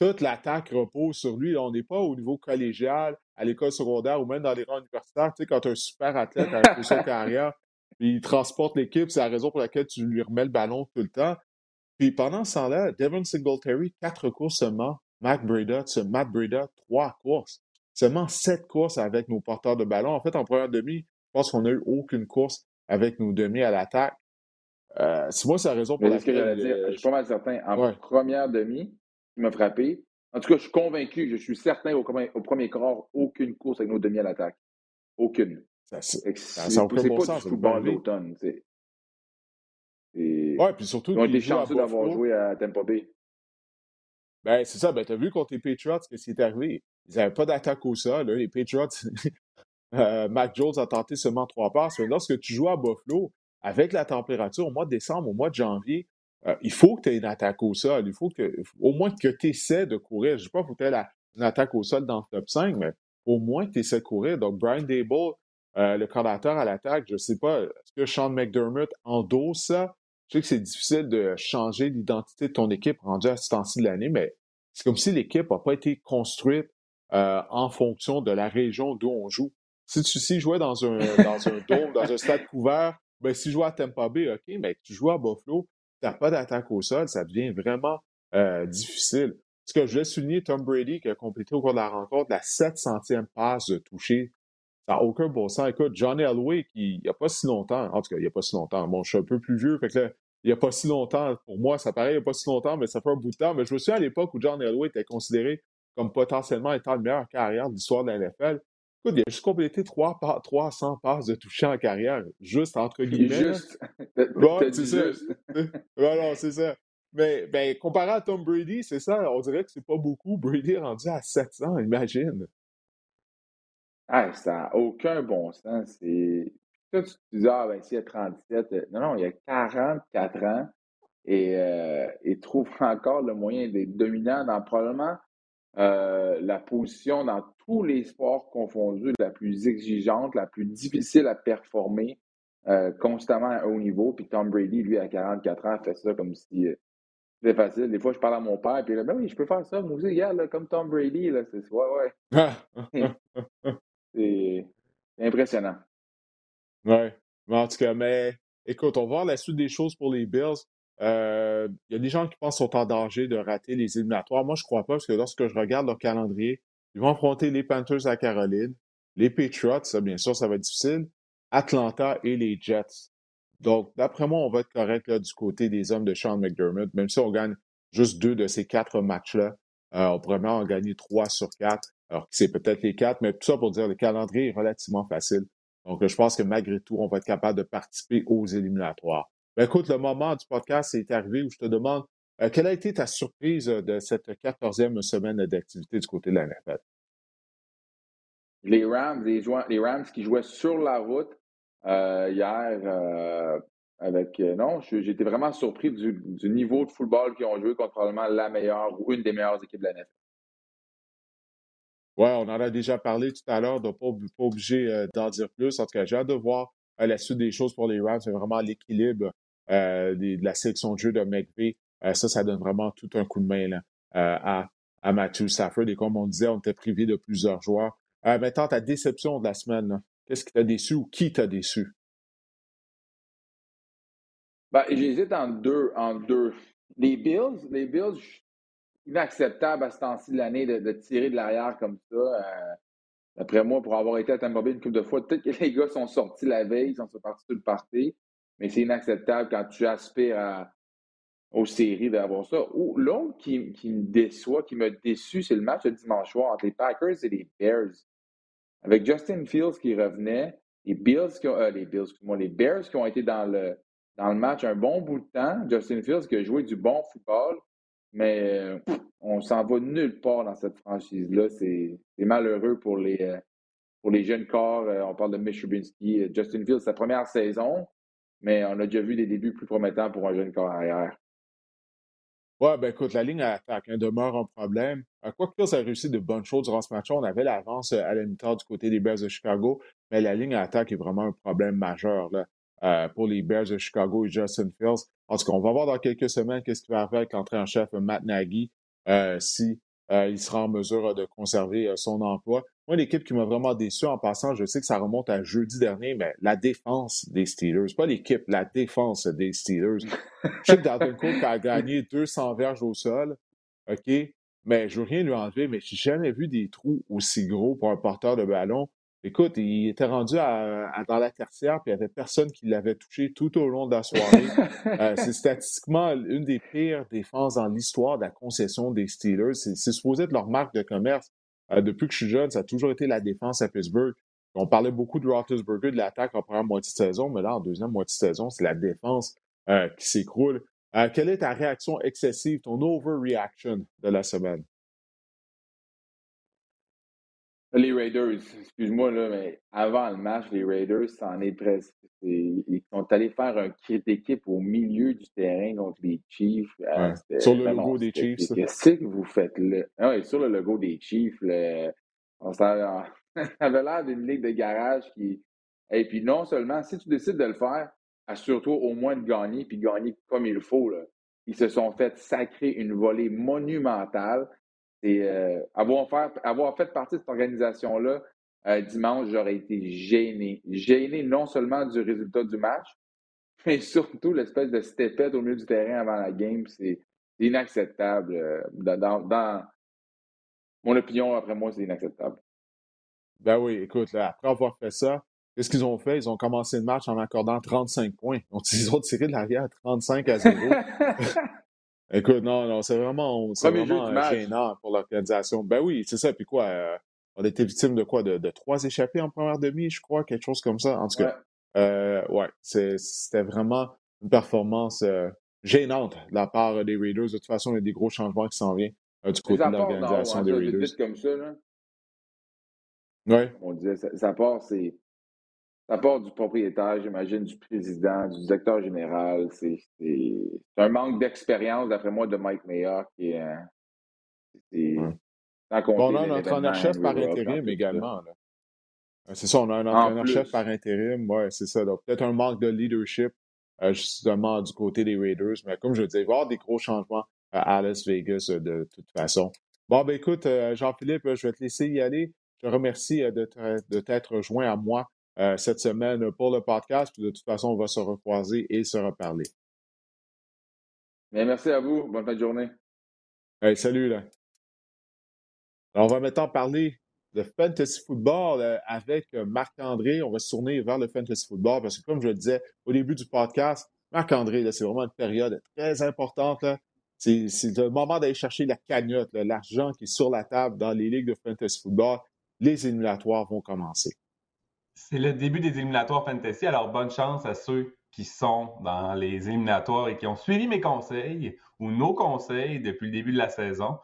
Toute l'attaque repose sur lui. On n'est pas au niveau collégial, à l'école secondaire ou même dans les rangs universitaires. Tu sais, quand tu un super athlète avec sa carrière, il transporte l'équipe, c'est la raison pour laquelle tu lui remets le ballon tout le temps. Puis pendant ce temps-là, Devin Singletary, quatre courses seulement. Matt Breda, Matt Breda, trois courses. Seulement sept courses avec nos porteurs de ballon. En fait, en première demi, je pense qu'on n'a eu aucune course avec nos demi à l'attaque. Euh, c'est moi, c'est la raison pour laquelle. Euh, je suis pas mal certain. En première demi, qui m'a frappé. En tout cas, je suis convaincu, je suis certain au, premier, au premier quart, aucune course avec nos demi à l'attaque. Aucune. C'est pas du football d'automne. Ouais, puis surtout. Ils ont été chanceux d'avoir joué à Tampa Bay. Ben, c'est ça. Ben, t'as vu contre les Patriots ce qui est arrivé? Ils n'avaient pas d'attaque au sol. Les Patriots, euh, Mac Jones a tenté seulement trois passes. Mais lorsque tu joues à Buffalo, avec la température au mois de décembre, au mois de janvier, euh, il faut que tu aies une attaque au sol. Il faut que, au moins que tu essaies de courir. Je ne sais pas, il faut que tu une attaque au sol dans le top 5, mais au moins que tu essaies de courir. Donc, Brian Dable, euh, le coordinateur à l'attaque, je ne sais pas, est-ce que Sean McDermott endosse ça? Je sais que c'est difficile de changer l'identité de ton équipe rendu à ce temps-ci de l'année, mais c'est comme si l'équipe n'a pas été construite euh, en fonction de la région d'où on joue. Si tu jouais dans un, dans un dôme, dans un stade couvert, ben, si tu jouais à Tampa Bay, OK, mais tu joues à Buffalo, tu n'as pas d'attaque au sol, ça devient vraiment euh, difficile. Ce que je vais souligner, Tom Brady, qui a complété au cours de la rencontre la 700e passe de toucher ça n'a aucun bon sens. Écoute, Johnny Elway, qui, il n'y a pas si longtemps, en tout cas, il n'y a pas si longtemps, bon, je suis un peu plus vieux, fait que là, il n'y a pas si longtemps, pour moi, ça paraît il n'y a pas si longtemps, mais ça fait un bout de temps. Mais je me souviens à l'époque où John Elway était considéré comme potentiellement étant le meilleur carrière de l'histoire de la NFL. Écoute, il a juste complété 300 passes de toucher en carrière, juste entre guillemets. Juste. c'est ça. non, c'est ça. Mais ben, comparé à Tom Brady, c'est ça, on dirait que c'est pas beaucoup. Brady est rendu à 700, imagine. Ah, ça n'a aucun bon sens. C'est... tu te dis, ah, ben, s'il y a 37, euh, non, non, il y a 44 ans et euh, il trouve encore le moyen d'être dominant dans probablement euh, la position dans tous les sports confondus la plus exigeante, la plus difficile à performer constamment à haut niveau. Puis Tom Brady, lui, à 44 ans, fait ça comme si c'était facile. Des fois, je parle à mon père, puis il dit, ben oui, je peux faire ça, moi aussi, regarde, comme Tom Brady, là, c'est ouais, ouais. C'est impressionnant. Oui. En tout cas, mais écoute, on va voir la suite des choses pour les Bills. Euh, il y a des gens qui pensent qu'ils sont en danger de rater les éliminatoires. Moi, je crois pas, parce que lorsque je regarde leur calendrier, ils vont affronter les Panthers à Caroline, les Patriots, ça, bien sûr, ça va être difficile, Atlanta et les Jets. Donc, d'après moi, on va être correct là, du côté des hommes de Sean McDermott. Même si on gagne juste deux de ces quatre matchs-là, euh, on pourrait en gagner trois sur quatre. Alors c'est peut-être les quatre, mais tout ça pour dire le calendrier est relativement facile. Donc, je pense que malgré tout, on va être capable de participer aux éliminatoires. Écoute, le moment du podcast est arrivé où je te demande euh, quelle a été ta surprise de cette quatorzième semaine d'activité du côté de la NFL? Les Rams, les, Rams qui jouaient sur la route euh, hier euh, avec. non, j'étais vraiment surpris du, du, niveau de football qu'ils ont joué contre probablement la meilleure ou une des meilleures équipes de la NFL. Oui, on en a déjà parlé tout à l'heure, donc pas, pas obligé euh, d'en dire plus. En tout cas, j'ai hâte de voir euh, la suite des choses pour les Rams. C'est vraiment l'équilibre euh, de la sélection de jeu de McVay. ça, ça donne vraiment tout un coup de main là, à, à Matthew Stafford. Et comme on disait, on était privé de plusieurs joueurs. maintenant, ta déception de la semaine, qu'est-ce qui t'a déçu ou qui t'a déçu? Ben, J'hésite en deux, en deux. Les Bills, les Bills, inacceptable à ce temps-ci de l'année de, tirer de l'arrière comme ça. Euh, d'après moi, pour avoir été à Tampa Bay une couple de fois, peut-être que les gars sont sortis la veille, ils sont partis tout le party, mais c'est inacceptable quand tu aspires aux séries d'avoir ça. Ou l'autre qui, me déçoit, qui m'a déçu, c'est le match de dimanche soir entre les Packers et les Bears. Avec Justin Fields qui revenait, les Bills qui ont, euh, les Bills, les Bears qui ont été dans le, dans le match un bon bout de temps. Justin Fields qui a joué du bon football. Mais euh, on s'en va nulle part dans cette franchise-là. C'est malheureux pour les, euh, pour les jeunes corps. On parle de Mitch Trubisky, Justin Fields, sa première saison, mais on a déjà vu des débuts plus promettants pour un jeune corps arrière. Ouais, ben écoute, la ligne à attaque hein, demeure un problème. Quoi que ça a réussi de bonnes choses durant ce match. On avait l'avance à la mi-temps du côté des Bears de Chicago, mais la ligne à attaque est vraiment un problème majeur. Là. Euh, pour les Bears de Chicago et Justin Fields. En tout cas, on va voir dans quelques semaines qu'est-ce qui va arriver avec l'entrée en chef Matt Nagy, euh, si euh, il sera en mesure de conserver son emploi. Moi, l'équipe qui m'a vraiment déçu en passant, je sais que ça remonte à jeudi dernier, mais la défense des Steelers, pas l'équipe, la défense des Steelers. je sais que Dalton a gagné 200 verges au sol, OK, mais je veux rien lui enlever, mais j'ai jamais vu des trous aussi gros pour un porteur de ballon. Écoute, il était rendu dans la tertiaire, puis il n'y avait personne qui l'avait touché tout au long de la soirée. Euh, c'est statistiquement une des pires défenses dans l'histoire de la concession des Steelers. C'est supposé être leur marque de commerce. Euh, depuis que je suis jeune, ça a toujours été la défense à Pittsburgh. On parlait beaucoup de Roethlisberger, de l'attaque en première moitié de saison, mais là, en deuxième moitié de saison, c'est la défense euh, qui s'écroule. Euh, quelle est ta réaction excessive, ton overreaction de la semaine? Les Raiders, excuse-moi, là, mais avant le match, les Raiders, ça en est presque. Ils sont allés faire un kit d'équipe au milieu du terrain contre les Chiefs. Euh, sur le logo des Chiefs. Qu'est-ce que vous faites là? Ah, sur le logo des Chiefs, on avait l'air d'une ligue de garage qui. Et puis non seulement, si tu décides de le faire, assure-toi au moins de gagner, puis gagner comme il faut. Là. Ils se sont fait sacrer une volée monumentale. Euh, avoir, fait, avoir fait partie de cette organisation-là, euh, dimanche, j'aurais été gêné. Gêné non seulement du résultat du match, mais surtout l'espèce de stepette au milieu du terrain avant la game. C'est inacceptable. Euh, dans, dans, mon opinion, après moi, c'est inacceptable. Ben oui, écoute, après avoir fait ça, qu'est-ce qu'ils ont fait? Ils ont commencé le match en accordant 35 points. Donc, ils ont tiré de l'arrière 35 à 0. écoute, non, non, c'est vraiment, c'est vraiment gênant pour l'organisation. Ben oui, c'est ça. Puis quoi, euh, on était victime de quoi? De, trois échappées en première demi, je crois, quelque chose comme ça. En tout cas, ouais, euh, c'était vraiment une performance euh, gênante de la part des Raiders. De toute façon, il y a des gros changements qui s'en viennent du côté de l'organisation des Raiders. comme ça, là. Ouais. On disait, ça, part, c'est. Ça part du propriétaire, j'imagine, du président, du directeur général. C'est un manque d'expérience, d'après moi, de Mike Mayer qui est. Bon, on a un entraîneur-chef par intérim également. C'est ça, on a un entraîneur-chef par intérim. Ouais, c'est ça. Donc, peut-être un manque de leadership, euh, justement, du côté des Raiders. Mais comme je disais, il va y avoir des gros changements à Las Vegas de toute façon. Bon, ben écoute, euh, Jean-Philippe, je vais te laisser y aller. Je te remercie euh, de t'être joint à moi euh, cette semaine pour le podcast. Puis de toute façon, on va se recroiser et se reparler. merci à vous. Bonne fin de journée. salut. Là. Alors, on va maintenant parler de fantasy football euh, avec Marc-André. On va se tourner vers le fantasy football parce que, comme je le disais au début du podcast, Marc-André, c'est vraiment une période très importante. C'est le moment d'aller chercher la cagnotte, l'argent qui est sur la table dans les ligues de fantasy football les éliminatoires vont commencer. C'est le début des éliminatoires fantasy, alors bonne chance à ceux qui sont dans les éliminatoires et qui ont suivi mes conseils ou nos conseils depuis le début de la saison.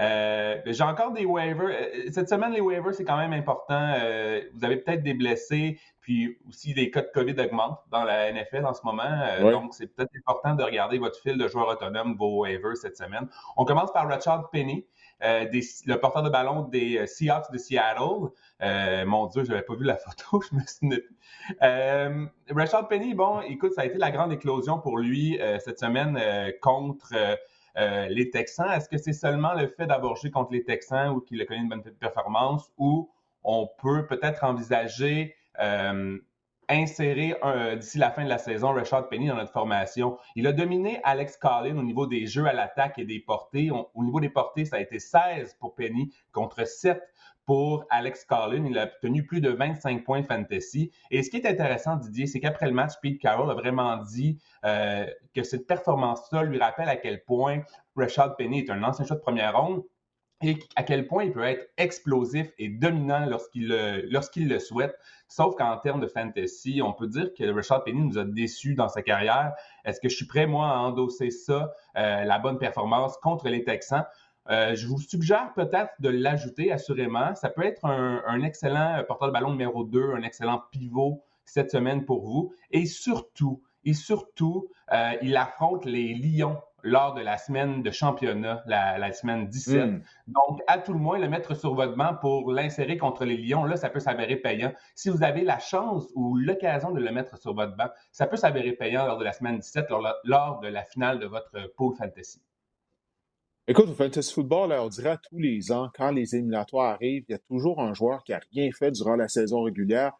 Euh, j'ai encore des waivers. Euh, cette semaine, les waivers, c'est quand même important. Euh, vous avez peut-être des blessés, puis aussi les cas de COVID augmentent dans la NFL en ce moment. Donc, c'est peut-être important de regarder votre fil de joueurs autonomes, vos waivers cette semaine. On commence par Richard Penny. Euh, le porteur de ballon des euh, Seahawks de Seattle. Euh, mon Dieu, je n'avais pas vu la photo, je me suis euh, Rashad Penny, bon, écoute, ça a été la grande éclosion pour lui cette semaine contre les Texans. Est-ce que c'est seulement le fait joué contre les Texans ou qu'il a connu une bonne performance ou on peut peut-être envisager insérer d'ici la fin de la saison Rashad Penny dans notre formation. Il a dominé Alex Collin au niveau des jeux à l'attaque et des portées. au niveau des portées, ça a été 16 pour Penny contre 7 pour Alex Collin. Il a obtenu plus de 25 points fantasy. Et ce qui est intéressant, Didier, c'est qu'après le match, Pete Carroll a vraiment dit euh, que cette performance-là lui rappelle à quel point Rashad Penny est un ancien choix de première ronde et à quel point il peut être explosif et dominant lorsqu'il lorsqu'il le souhaite. Sauf qu'en termes de fantasy, on peut dire que Richard Penny nous a déçus dans sa carrière. Est-ce que je suis prêt, moi, à endosser ça, euh, la bonne performance contre les Texans? Euh, je vous suggère peut-être de l'ajouter, assurément. Ça peut être un, excellent porteur de ballon numéro 2, un excellent pivot cette semaine pour vous. Et surtout, et surtout, euh, il affronte les Lions lors de la semaine de championnat, la, semaine 17. Hmm. Donc, à tout le moins, le mettre sur votre banc pour l'insérer contre les Lions, là, ça peut s'avérer payant. Si vous avez la chance ou l'occasion de le mettre sur votre banc, ça peut s'avérer payant lors de la semaine 17, lors, de la finale de votre pool fantasy. Écoute, au Fantasy Football, on dirait tous les ans, quand les éliminatoires arrivent, il y a toujours un joueur qui n'a rien fait durant la saison régulière.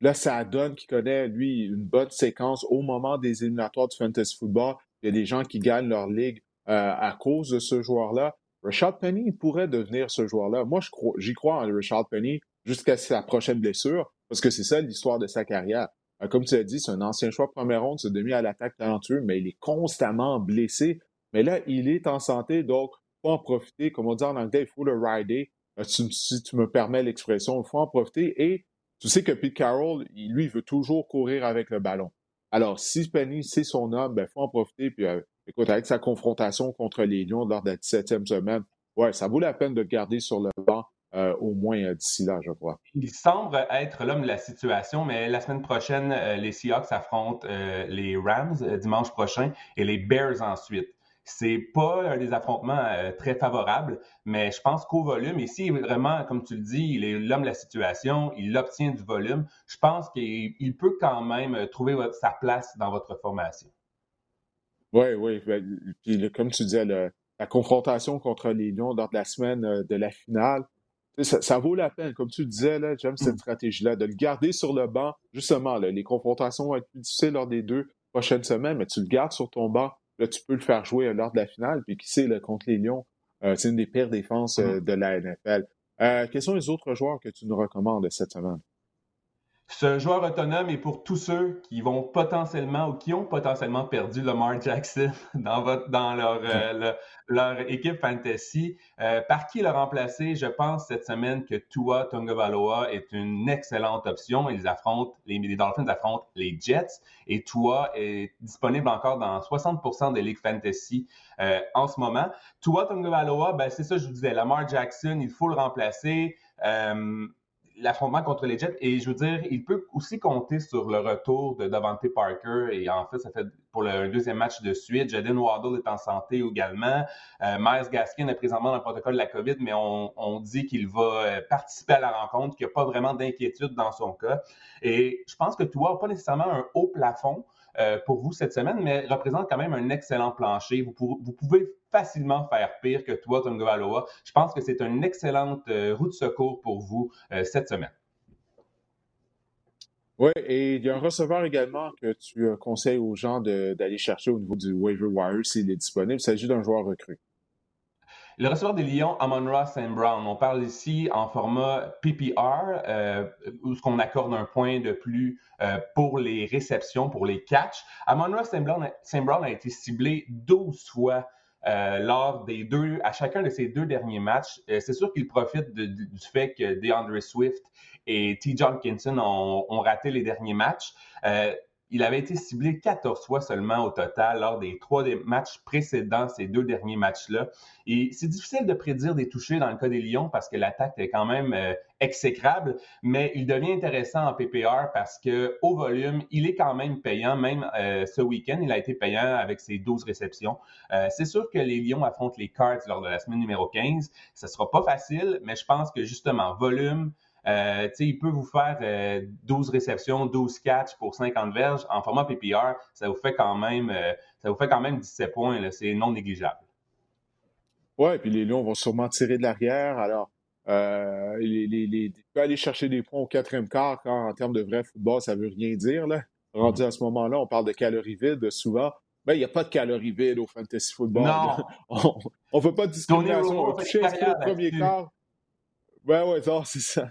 Là, ça donne qu'il connaît, lui, une bonne séquence au moment des éliminatoires du Fantasy Football. Il y a des gens qui gagnent leur ligue euh, à cause de ce joueur-là. Richard Penny pourrait devenir ce joueur-là. Moi, j'y crois, en Richard Penny jusqu'à sa prochaine blessure, parce que c'est ça l'histoire de sa carrière. Euh, comme tu as dit, c'est un ancien choix première ronde, c'est demi à l'attaque talentueux, mais il est constamment blessé. Mais là, il est en santé, donc faut en profiter. Comme on dit en anglais, il faut le rider. Euh, si tu me permets l'expression, il faut en profiter. Et tu sais que Pete Carroll, lui, veut toujours courir avec le ballon. Alors, si Penny, c'est son homme, ben, faut en profiter. Puis, euh, écoute, avec sa confrontation contre les Lions lors de la 17e semaine, ouais, ça vaut la peine de le garder sur le banc euh, au moins euh, d'ici là, je crois. Il semble être l'homme de la situation, mais la semaine prochaine, les Seahawks affrontent les Rams dimanche prochain et les Bears ensuite. C'est pas un des affrontements très favorables, mais je pense qu'au volume, ici, vraiment, comme tu le dis, il est l'homme de la situation, il obtient du volume. Je pense qu'il peut quand même trouver sa place dans votre formation. Oui, oui. Ben, puis, comme tu disais, la confrontation contre les Lions lors de la semaine de la finale, ça, vaut la peine. Comme tu disais, j'aime cette mm. stratégie-là, de le garder sur le banc. Justement, les confrontations vont être plus difficiles lors des deux prochaines semaines, mais tu le gardes sur ton banc Là, tu peux le faire jouer lors de la finale. Puis qui sait, là, contre les Lions, euh, c'est une des pires défenses euh, mm-hmm. de la NFL. Euh, quels sont les autres joueurs que tu nous recommandes cette semaine? Ce joueur autonome est pour tous ceux qui vont potentiellement ou qui ont potentiellement perdu Lamar Jackson dans, votre, dans leur, euh, leur équipe fantasy. Euh, par qui le remplacer? Je pense cette semaine que Tua Tungavaloa est une excellente option. Ils affrontent, les, les Dolphins affrontent les Jets et Tua est disponible encore dans 60% des ligues fantasy euh, en ce moment. Tua Tungavaloa, ben, c'est ça je vous disais. Lamar Jackson, il faut le remplacer l'affrontement contre les Jets. Et je veux dire, il peut aussi compter sur le retour de Davante Parker. Et en fait, ça fait pour le deuxième match de suite. Jaden Waddle est en santé également. Euh, Miles Gaskin est présentement dans le protocole de la COVID, mais on, dit qu'il va euh, participer à la rencontre, qu'il n'y a pas vraiment d'inquiétude dans son cas. Et je pense que toi, pas nécessairement un haut plafond, euh, pour vous cette semaine, mais représente quand même un excellent plancher. Vous, vous pouvez facilement faire pire que toi, Tungavaloa. Je pense que c'est une excellente euh, route de secours pour vous euh, cette semaine. Oui, et il y a un receveur également que tu conseilles aux gens d'aller chercher au niveau du waiver wire s'il est disponible. Il s'agit d'un joueur recru. Le receveur des Lions, Amon Ross St. Brown, on parle ici en format PPR, euh, où ce qu'on accorde un point de plus euh, pour les réceptions, pour les catchs. Amon Ross St. Brown, a été ciblé 12 fois euh, lors des deux, à chacun de ces deux derniers matchs. c'est sûr qu'il profite du fait que DeAndre Swift et T. John Kinson ont, ont raté les derniers matchs. Il avait été ciblé 14 fois seulement au total lors des trois matchs précédents, ces deux derniers matchs-là. Et c'est difficile de prédire des touchés dans le cas des Lions parce que l'attaque est quand même euh, exécrable, mais il devient intéressant en PPR parce que au volume, il est quand même payant. Même euh, ce week-end, il a été payant avec ses 12 réceptions. Euh, c'est sûr que les Lions affrontent les Cards lors de la semaine numéro 15. Ce sera pas facile, mais je pense que justement, volume, euh, il peut vous faire 12 euh, réceptions, 12 catchs pour 50 verges. En format PPR, ça vous fait quand même, euh, ça vous fait quand même 17 points. C'est non négligeable. Oui, puis les Lions vont sûrement tirer de l'arrière. Alors, les, les, peut aller chercher des points au quatrième quart quand, en termes de vrai football, ça ne veut rien dire. Là. Rendu à ce moment-là, on parle de calories vides souvent. Mais il n'y a pas de calories vides au fantasy football. Non. on ne veut pas de discrimination. On va toucher au premier quart. Ben ouais, c'est ça.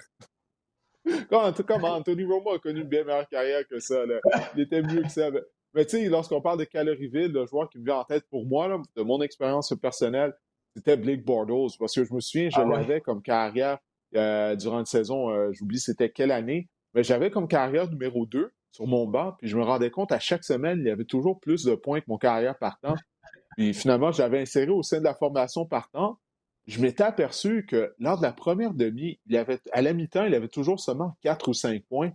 Comment, comment Anthony Romo a connu une bien meilleure carrière que ça. Là. Il était mieux que ça. Mais tu sais, lorsqu'on parle de calories vides, le joueur qui me vient en tête pour moi, là, de mon expérience personnelle, c'était Blake Bortles. Parce que je me souviens, je ah l'avais comme carrière euh, durant une saison, euh, j'oublie c'était quelle année, mais j'avais comme carrière numéro 2 sur mon banc, puis je me rendais compte à chaque semaine, il y avait toujours plus de points que mon carrière partant. Puis finalement, j'avais inséré au sein de la formation partant je m'étais aperçu que lors de la première demi, il avait, à la mi-temps, il avait toujours seulement 4 ou 5 points.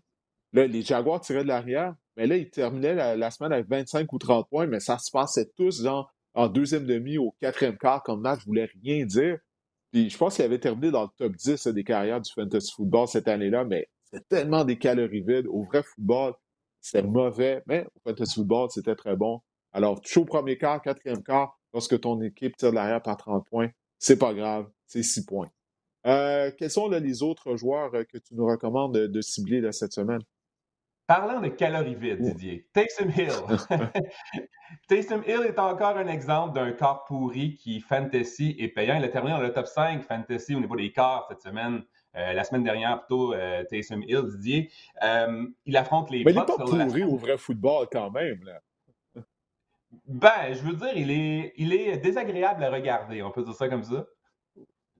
Là, les Jaguars tiraient de l'arrière, mais là, il terminait la, semaine avec 25 ou 30 points, mais ça se passait tous en deuxième demi au quatrième quart comme match, je voulais rien dire. Puis je pense qu'il avait terminé dans le top 10 des carrières du fantasy football cette année-là, mais c'était tellement des calories vides. Au vrai football, c'était mauvais, mais au fantasy football, c'était très bon. Alors, chaud premier quart, quatrième quart, lorsque ton équipe tire de l'arrière par 30 points, c'est pas grave, c'est six points. Euh, quels sont les autres joueurs euh, que tu nous recommandes de, cibler cette semaine? Parlant de calories vides, Didier, Taysom Hill. Taysom Hill est encore un exemple d'un corps pourri qui, fantasy, est payant. Il a terminé dans le top 5 fantasy au niveau des corps cette semaine. Euh, la semaine dernière, plutôt, Taysom Hill, Didier. il affronte les Mais il n'est pas pourri au vrai football quand même. Là. Ben, je veux dire, il est, il est désagréable à regarder, on peut dire ça comme ça.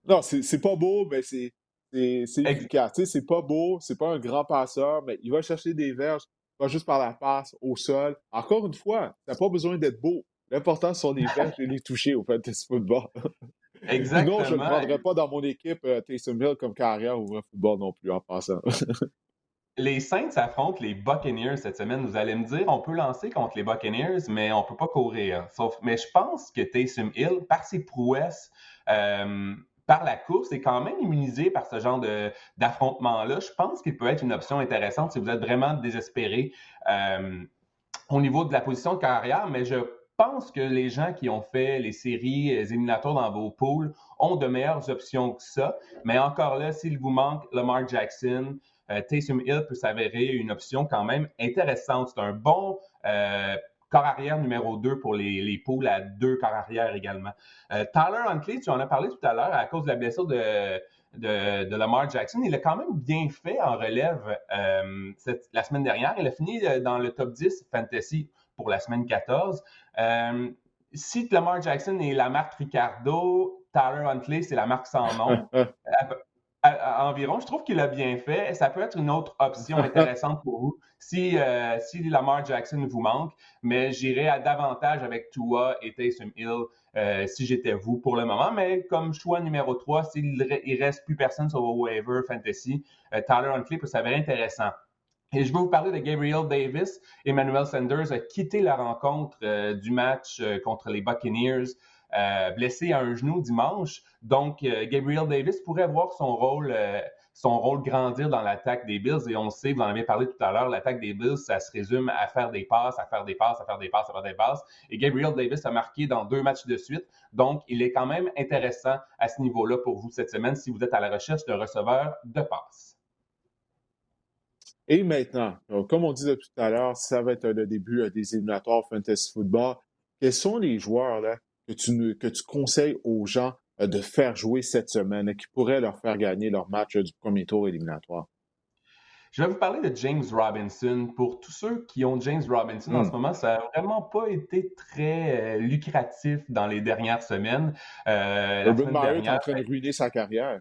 Non, c'est pas beau, mais c'est C'est efficace. C'est pas beau, c'est pas un grand passeur, mais il va chercher des verges, pas juste par la passe, au sol. Encore une fois, t'as pas besoin d'être beau. L'important, ce sont les verges et les toucher au fantasy football. Exactement. Sinon, je ne prendrais pas dans mon équipe euh, Taysom Hill comme carrière au vrai football non plus en passant. les Saints affrontent les Buccaneers cette semaine. Vous allez me dire, on peut lancer contre les Buccaneers, mais on ne peut pas courir. Sauf, mais je pense que Taysom Hill, par ses prouesses, euh, par la course, est quand même immunisé par ce genre d'affrontement-là. Je pense qu'il peut être une option intéressante si vous êtes vraiment désespéré euh, au niveau de la position de carrière, mais je pense que les gens qui ont fait les séries éliminatoires dans vos poules ont de meilleures options que ça. Mais encore là, s'il vous manque Lamar Jackson, Taysom Hill peut s'avérer une option quand même intéressante. C'est un bon euh, corps arrière numéro 2 pour les, les poules à deux corps arrière également. Euh, Tyler Huntley, tu en as parlé tout à l'heure à cause de la blessure de, de, Lamar Jackson. Il a quand même bien fait en relève la semaine dernière. Il a fini dans le top 10 fantasy pour la semaine 14. si Lamar Jackson est la marque Ricardo, Tyler Huntley, c'est la marque sans nom. environ. Je trouve qu'il a bien fait. Ça peut être une autre option intéressante pour vous si, euh, si Lamar Jackson vous manque, mais j'irai à davantage avec Tua et Taysom Hill euh, si j'étais vous pour le moment. Mais comme choix numéro 3, s'il ne reste plus personne sur vos waiver fantasy, euh, Tyler Huntley peut s'avérer intéressant. Et je vais vous parler de Gabriel Davis. Emmanuel Sanders a quitté la rencontre du match contre les Buccaneers euh, blessé à un genou dimanche. Donc, euh, Gabriel Davis pourrait voir son rôle, euh, son rôle grandir dans l'attaque des Bills. Et on sait, vous en avez parlé tout à l'heure, l'attaque des Bills, ça se résume à faire des passes, à faire des passes, à faire des passes, à faire des passes. Et Gabriel Davis a marqué dans deux matchs de suite. Donc, il est quand même intéressant à ce niveau-là pour vous cette semaine si vous êtes à la recherche d'un receveur de passes. Et maintenant, comme on disait tout à l'heure, ça va être le début des éliminatoires Fantasy Football. Quels sont les joueurs là, que tu, que tu conseilles aux gens euh, de faire jouer cette semaine qui pourrait leur faire gagner leur match du premier tour éliminatoire? Je vais vous parler de James Robinson. Pour tous ceux qui ont James Robinson en ce hmm. moment, ça n'a vraiment pas été très euh, lucratif dans les dernières semaines. Euh, Urban Meyer est en train de ruiner sa carrière.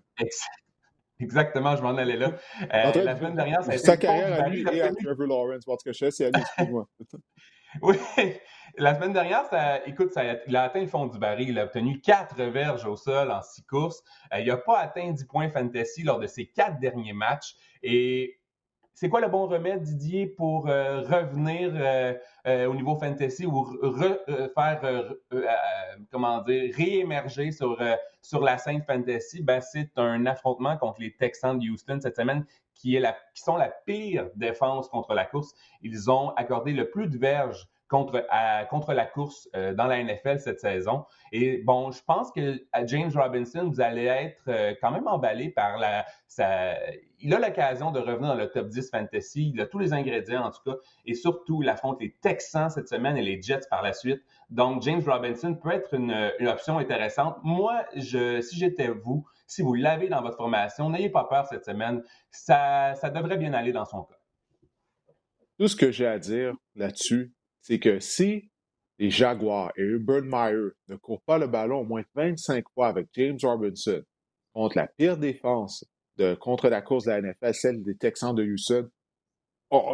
Exactement, je m'en allais là. Euh, la semaine dernière, ça a été Sa carrière à lui et à Trevor Lawrence. En tout cas, je sais, c'est à lui, excuse-moi. oui, la semaine dernière, ça, écoute, ça, il a atteint le fond du baril. Il a obtenu quatre verges au sol en six courses. Euh, il n'a pas atteint 10 points fantasy lors de ses quatre derniers matchs. Et c'est quoi le bon remède, Didier, pour euh, revenir euh, au niveau fantasy ou faire, comment dire, réémerger sur, sur la scène fantasy? Ben, c'est un affrontement contre les Texans de Houston cette semaine qui, est la, qui sont la pire défense contre la course. Ils ont accordé le plus de verges contre, la course euh, dans la NFL cette saison. Et bon, je pense que James Robinson, vous allez être euh, quand même emballé par la. il a l'occasion de revenir dans le top 10 fantasy. Il a tous les ingrédients, en tout cas. Et surtout, il affronte les Texans cette semaine et les Jets par la suite. Donc, James Robinson peut être une, option intéressante. Moi, si j'étais vous, si vous l'avez dans votre formation, n'ayez pas peur cette semaine. Ça, ça devrait bien aller dans son cas. Tout ce que j'ai à dire là-dessus, c'est que si les Jaguars et Urban Meyer ne courent pas le ballon au moins 25 fois avec James Robinson contre la pire défense de, contre la course de la NFL, celle des Texans de Houston,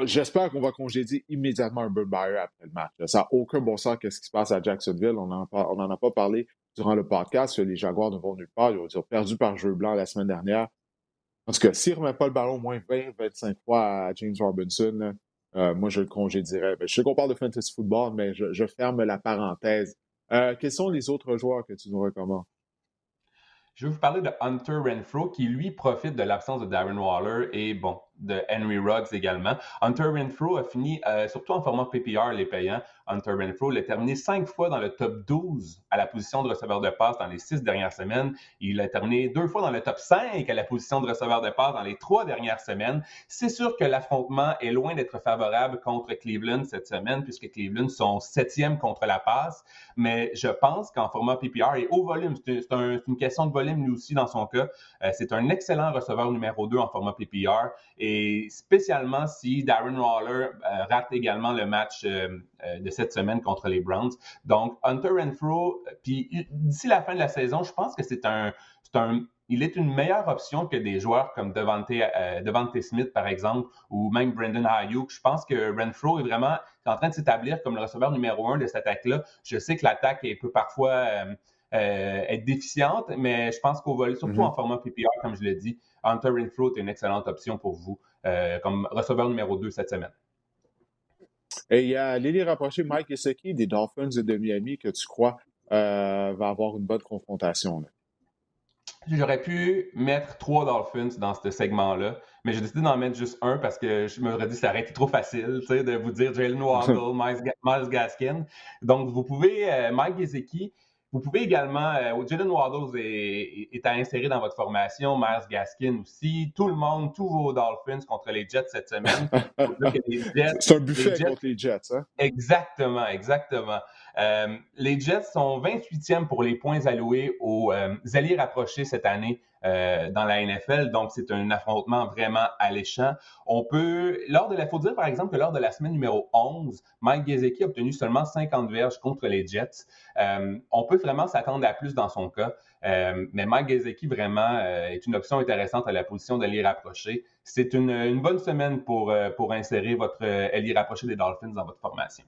j'espère qu'on va congédier immédiatement Urban Meyer après le match. Ça n'a aucun bon sens qu'est-ce qui se passe à Jacksonville. On n'en a pas parlé durant le podcast. Les Jaguars ne vont nulle part. Ils ont perdu par jeu blanc la semaine dernière. En tout cas, s'il ne remet pas le ballon au moins 20-25 fois à James Robinson, euh, moi, je le congédierais. Ben, je sais qu'on parle de fantasy football, mais je, ferme la parenthèse. Euh, quels sont les autres joueurs que tu nous recommandes? Je vais vous parler de Hunter Renfro qui, lui, profite de l'absence de Darren Waller et, bon, de Henry Ruggs également. Hunter Renfro a fini, euh, surtout en format PPR, les payants. Hunter Renfro il a terminé cinq fois dans le top 12 à la position de receveur de passe dans les six dernières semaines. Il a terminé deux fois dans le top 5 à la position de receveur de passe dans les trois dernières semaines. C'est sûr que l'affrontement est loin d'être favorable contre Cleveland cette semaine, puisque Cleveland sont septième contre la passe. Mais je pense qu'en format PPR et au volume, c'est une question de volume lui aussi dans son cas, euh, c'est un excellent receveur numéro 2 en format PPR. Et spécialement si Darren Waller euh, rate également le match euh, euh, de cette semaine contre les Browns. Donc, Hunter Renfro, puis d'ici la fin de la saison, je pense que c'est un, un il est une meilleure option que des joueurs comme Devante, euh, Smith, par exemple, ou même Brendan Ayuk. Je pense que Renfro est vraiment en train de s'établir comme le receveur numéro un de cette attaque-là. Je sais que l'attaque peut parfois euh, euh, être déficiente, mais je pense qu'au vol, surtout en mm-hmm. format PPR, comme je l'ai dit, Hunter Renfro est une excellente option pour vous comme receveur numéro 2 cette semaine. Et il y a Lily rapproché Mike Gesicki des Dolphins de Miami que tu crois va avoir une bonne confrontation. J'aurais pu mettre trois Dolphins dans ce segment-là, mais j'ai décidé d'en mettre juste un parce que je me dit que ça aurait été trop facile de vous dire Jalen Waddle, Miles, Gaskin. Donc, vous pouvez, euh, Mike Gesicki, vous pouvez également, euh, Jalen Waddle est, à insérer dans votre formation, Miles Gaskin aussi. Tout le monde, tous vos Dolphins contre les Jets cette semaine. C'est un buffet contre les Jets. Hein? Exactement, exactement. Euh, les Jets sont 28e pour les points alloués aux euh, alliés rapprochés cette année euh, dans la NFL. Donc, c'est un affrontement vraiment alléchant. On peut, lors de la, faut dire par exemple que lors de la semaine numéro 11, Mike Gesicki a obtenu seulement 50 verges contre les Jets. on peut vraiment s'attendre à plus dans son cas. mais Mike Gesicki vraiment est une option intéressante à la position d'allié rapproché. C'est une, bonne semaine pour, pour insérer votre allié rapproché des Dolphins dans votre formation.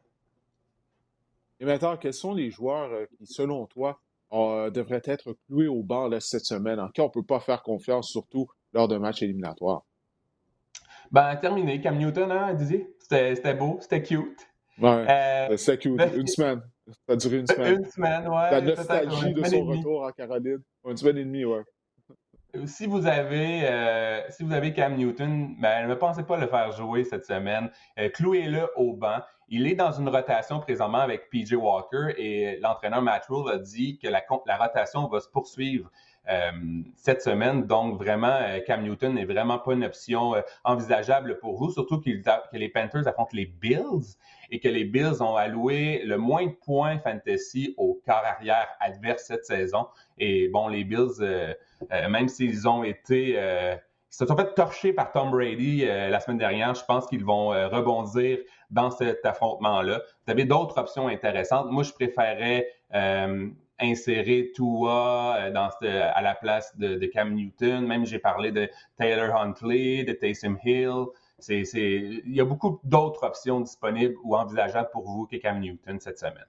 Et maintenant, quels sont les joueurs euh, qui, selon toi, euh, devraient être cloués au banc cette semaine, en qui on ne peut pas faire confiance, surtout lors d'un match éliminatoire? Ben, terminé. Cam Newton, hein, Didier? C'était beau, c'était cute. Ouais, euh, c'était cute. Ben, une semaine. Ça a duré une semaine. Une semaine, ouais. La nostalgie de son retour en Caroline. Une semaine et demie, ouais. Si vous avez, si vous avez Cam Newton, ben, ne pensez pas le faire jouer cette semaine. Clouez-le au banc. Il est dans une rotation présentement avec PJ Walker et l'entraîneur Matt Rule a dit que la, rotation va se poursuivre euh, cette semaine. Donc, vraiment, euh, Cam Newton n'est vraiment pas une option euh, envisageable pour vous, surtout que les Panthers affrontent les Bills et que les Bills ont alloué le moins de points fantasy au quart arrière adverse cette saison. Et bon, les Bills, même s'ils ont été ils se sont fait torcher par Tom Brady la semaine dernière. Je pense qu'ils vont rebondir dans cet affrontement-là. Vous avez d'autres options intéressantes. Moi, je préférais euh, insérer Tua euh, à la place de, Cam Newton. Même j'ai parlé de Taylor Huntley, de Taysom Hill. Il y a beaucoup d'autres options disponibles ou envisageables pour vous que Cam Newton cette semaine.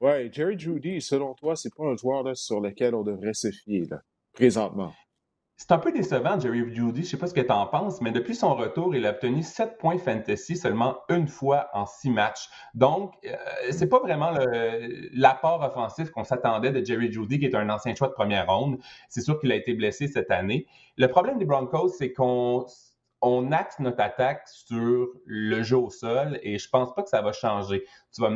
Oui, Jerry Judy, selon toi, c'est pas un joueur sur lequel on devrait se fier présentement? C'est un peu décevant, Jerry Judy. Je ne sais pas ce que tu en penses, mais depuis son retour, il a obtenu 7 points fantasy seulement une fois en 6 matchs. Donc, euh, c'est pas vraiment l'apport offensif qu'on s'attendait de Jerry Judy, qui est un ancien choix de première ronde. C'est sûr qu'il a été blessé cette année. Le problème des Broncos, c'est qu'on on axe notre attaque sur le jeu au sol et je pense pas que ça va changer. Tu vas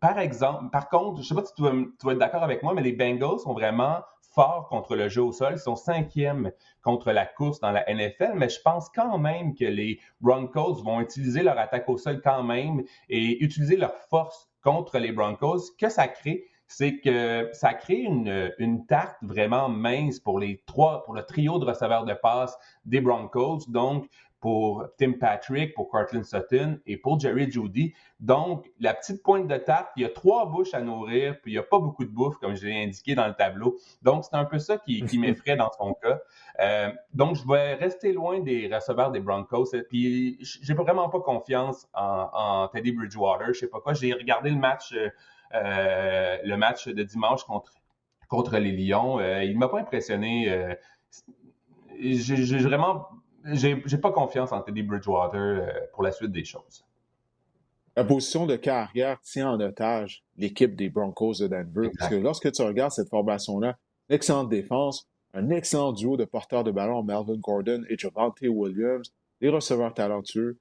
par exemple, par contre, je sais pas si tu vas, tu vas être d'accord avec moi, mais les Bengals sont vraiment fort contre le jeu au sol. Ils sont cinquièmes contre la course dans la NFL, mais je pense quand même que les Broncos vont utiliser leur attaque au sol quand même et utiliser leur force contre les Broncos. Que ça crée, c'est que ça crée une, une, tarte vraiment mince pour les trois, pour le trio de receveurs de passe des Broncos. Donc, pour Tim Patrick, pour Cortland Sutton et pour Jerry Judy. Donc, la petite pointe de tarte, il y a trois bouches à nourrir, puis il n'y a pas beaucoup de bouffe, comme je l'ai indiqué dans le tableau. Donc, c'est un peu ça qui, m'effraie dans son cas. Euh, donc, je vais rester loin des receveurs des Broncos. Puis, j'ai vraiment pas confiance en, Teddy Bridgewater. Je sais pas quoi. J'ai regardé le match, euh, le match de dimanche contre, contre les Lions. Euh, il m'a pas impressionné. j'ai vraiment j'ai pas confiance en Teddy Bridgewater euh, pour la suite des choses. La position de carrière tient en otage l'équipe des Broncos de Denver. Parce que lorsque tu regardes cette formation-là, une excellente défense, un excellent duo de porteurs de ballon, Melvin Gordon et Javante Williams, des receveurs talentueux.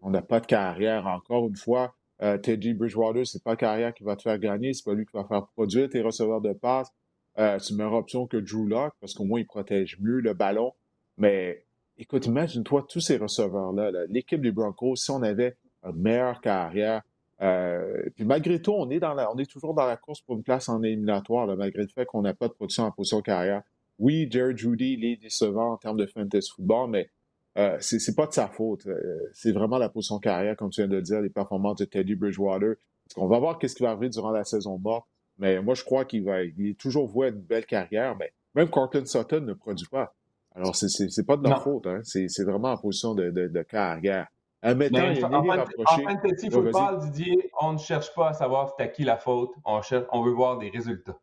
On n'a pas de carrière encore une fois. Euh, Teddy Bridgewater, c'est pas carrière qui va te faire gagner, c'est pas lui qui va faire produire tes receveurs de passe. Euh, tu meilleure option que Drew Locke parce qu'au moins il protège mieux le ballon. Mais écoute, imagine-toi tous ces receveurs-là, l'équipe des Broncos, si on avait une meilleure carrière, euh, puis malgré tout, on est, dans la, on est toujours dans la course pour une place en éliminatoire, malgré le fait qu'on n'a pas de production en position carrière. Oui, Jared Judy, il est décevant en termes de fantasy football, mais euh, c'est pas de sa faute. Euh, c'est vraiment la position carrière, comme tu viens de le dire, les performances de Teddy Bridgewater. On va voir qu'est-ce qui va arriver durant la saison morte, mais moi, je crois qu'il va, il est toujours voué à une belle carrière, mais même Cortland Sutton ne produit pas. Alors, c'est pas de leur faute. Hein. C'est vraiment en position de, de, de carrière. Admettons, il y a en. En fantasy football, Didier, on ne cherche pas à savoir c'est à qui la faute. On, cherche, on veut voir des résultats.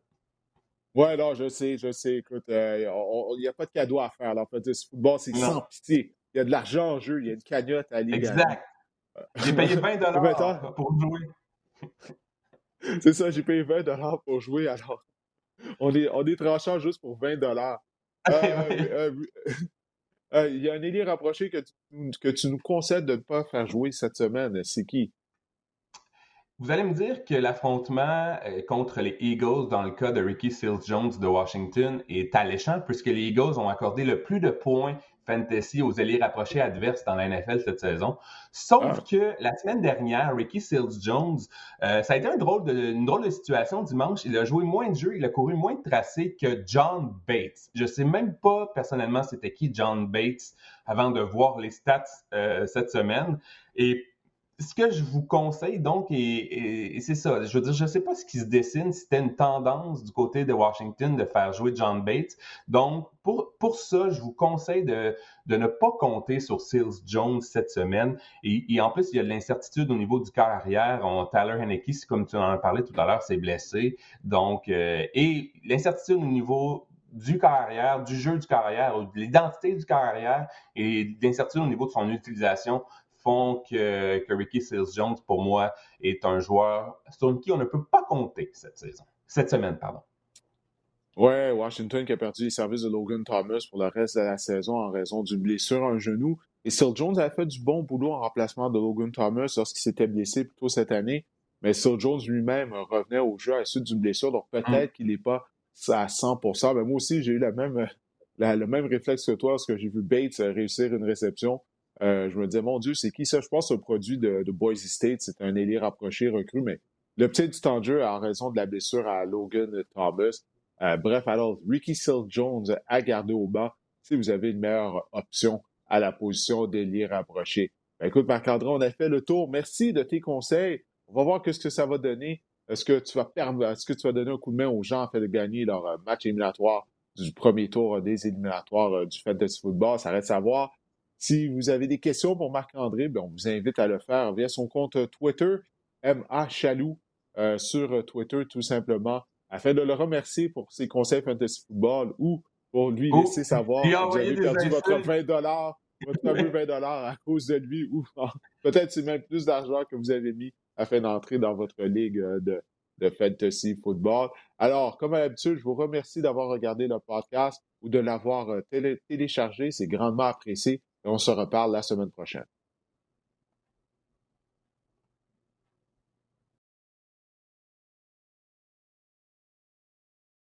Ouais, non, je sais, je sais. Écoute, euh, il n'y a pas de cadeau à faire. En fantasy football, c'est sans pitié. Il y a de l'argent en jeu, il y a une cagnotte à aller Exact. J'ai payé 20 dollars pour jouer. c'est ça, j'ai payé 20 dollars pour jouer. Alors, on est, on est tranchant juste pour 20 dollars. Euh, euh, il y a un élite rapproché que tu, que tu nous concèdes de ne pas faire jouer cette semaine. C'est qui? Vous allez me dire que l'affrontement euh, contre les Eagles dans le cas de Ricky Seals Jones de Washington est alléchant puisque les Eagles ont accordé le plus de points fantasy aux alliés rapprochés adverses dans la NFL cette saison. Sauf ah. que la semaine dernière, Ricky Seals Jones, euh, ça a été un drôle de, une drôle de situation dimanche. Il a joué moins de jeux, il a couru moins de tracés que John Bates. Je sais même pas personnellement c'était qui John Bates avant de voir les stats euh, cette semaine. Et ce que je vous conseille, donc, et, c'est ça, je veux dire, je ne sais pas ce qui se dessine, si c'était une tendance du côté de Washington de faire jouer John Bates. Donc, pour, pour ça, je vous conseille de, de ne pas compter sur Seals Jones cette semaine. Et, en plus, il y a de l'incertitude au niveau du corps arrière. On, Tyler Henneke, comme tu en as parlé tout à l'heure, s'est blessé. Donc, euh, et l'incertitude au niveau du carrière, du jeu du carrière, de l'identité du carrière et l'incertitude au niveau de son utilisation font que, Ricky Seals Jones, pour moi, est un joueur sur qui on ne peut pas compter cette saison. Cette semaine, pardon. Ouais, Washington qui a perdu les services de Logan Thomas pour le reste de la saison en raison d'une blessure à un genou. Et Seals Jones a fait du bon boulot en remplacement de Logan Thomas lorsqu'il s'était blessé plus tôt cette année. Mais Seals Jones lui-même revenait au jeu à la suite d'une blessure, donc peut-être mm. qu'il n'est pas à 100% Mais moi aussi, j'ai eu la même, le même réflexe que toi lorsque j'ai vu Bates réussir une réception. Euh, je me disais, mon Dieu, c'est qui ça? Je pense un produit de, Boise State. C'est un ailier rapproché, recru, mais le petit du temps en raison de la blessure à Logan Thomas. Euh, bref, alors, Ricky Silk Jones à garder au banc si vous avez une meilleure option à la position d'ailier rapproché. Ben, écoute, Marc-André, on a fait le tour. Merci de tes conseils. On va voir ce que ça va donner. Est-ce que tu vas est-ce que tu vas donner un coup de main aux gens en fait de gagner leur euh, match éliminatoire du premier tour des éliminatoires du Fantasy Football? Ça reste à voir. Si vous avez des questions pour Marc-André, ben, on vous invite à le faire via son compte Twitter, MA Chaloux, euh, sur Twitter, tout simplement, afin de le remercier pour ses conseils fantasy football ou pour lui oh, laisser savoir que vous avez perdu votre 20 votre fameux 20 à cause de lui, ou peut-être c'est même plus d'argent que vous avez mis afin d'entrer dans votre ligue euh, de, de fantasy football. Alors, comme à l'habitude, je vous remercie d'avoir regardé le podcast ou de l'avoir euh, téléchargé. C'est grandement apprécié et on se reparle la semaine prochaine.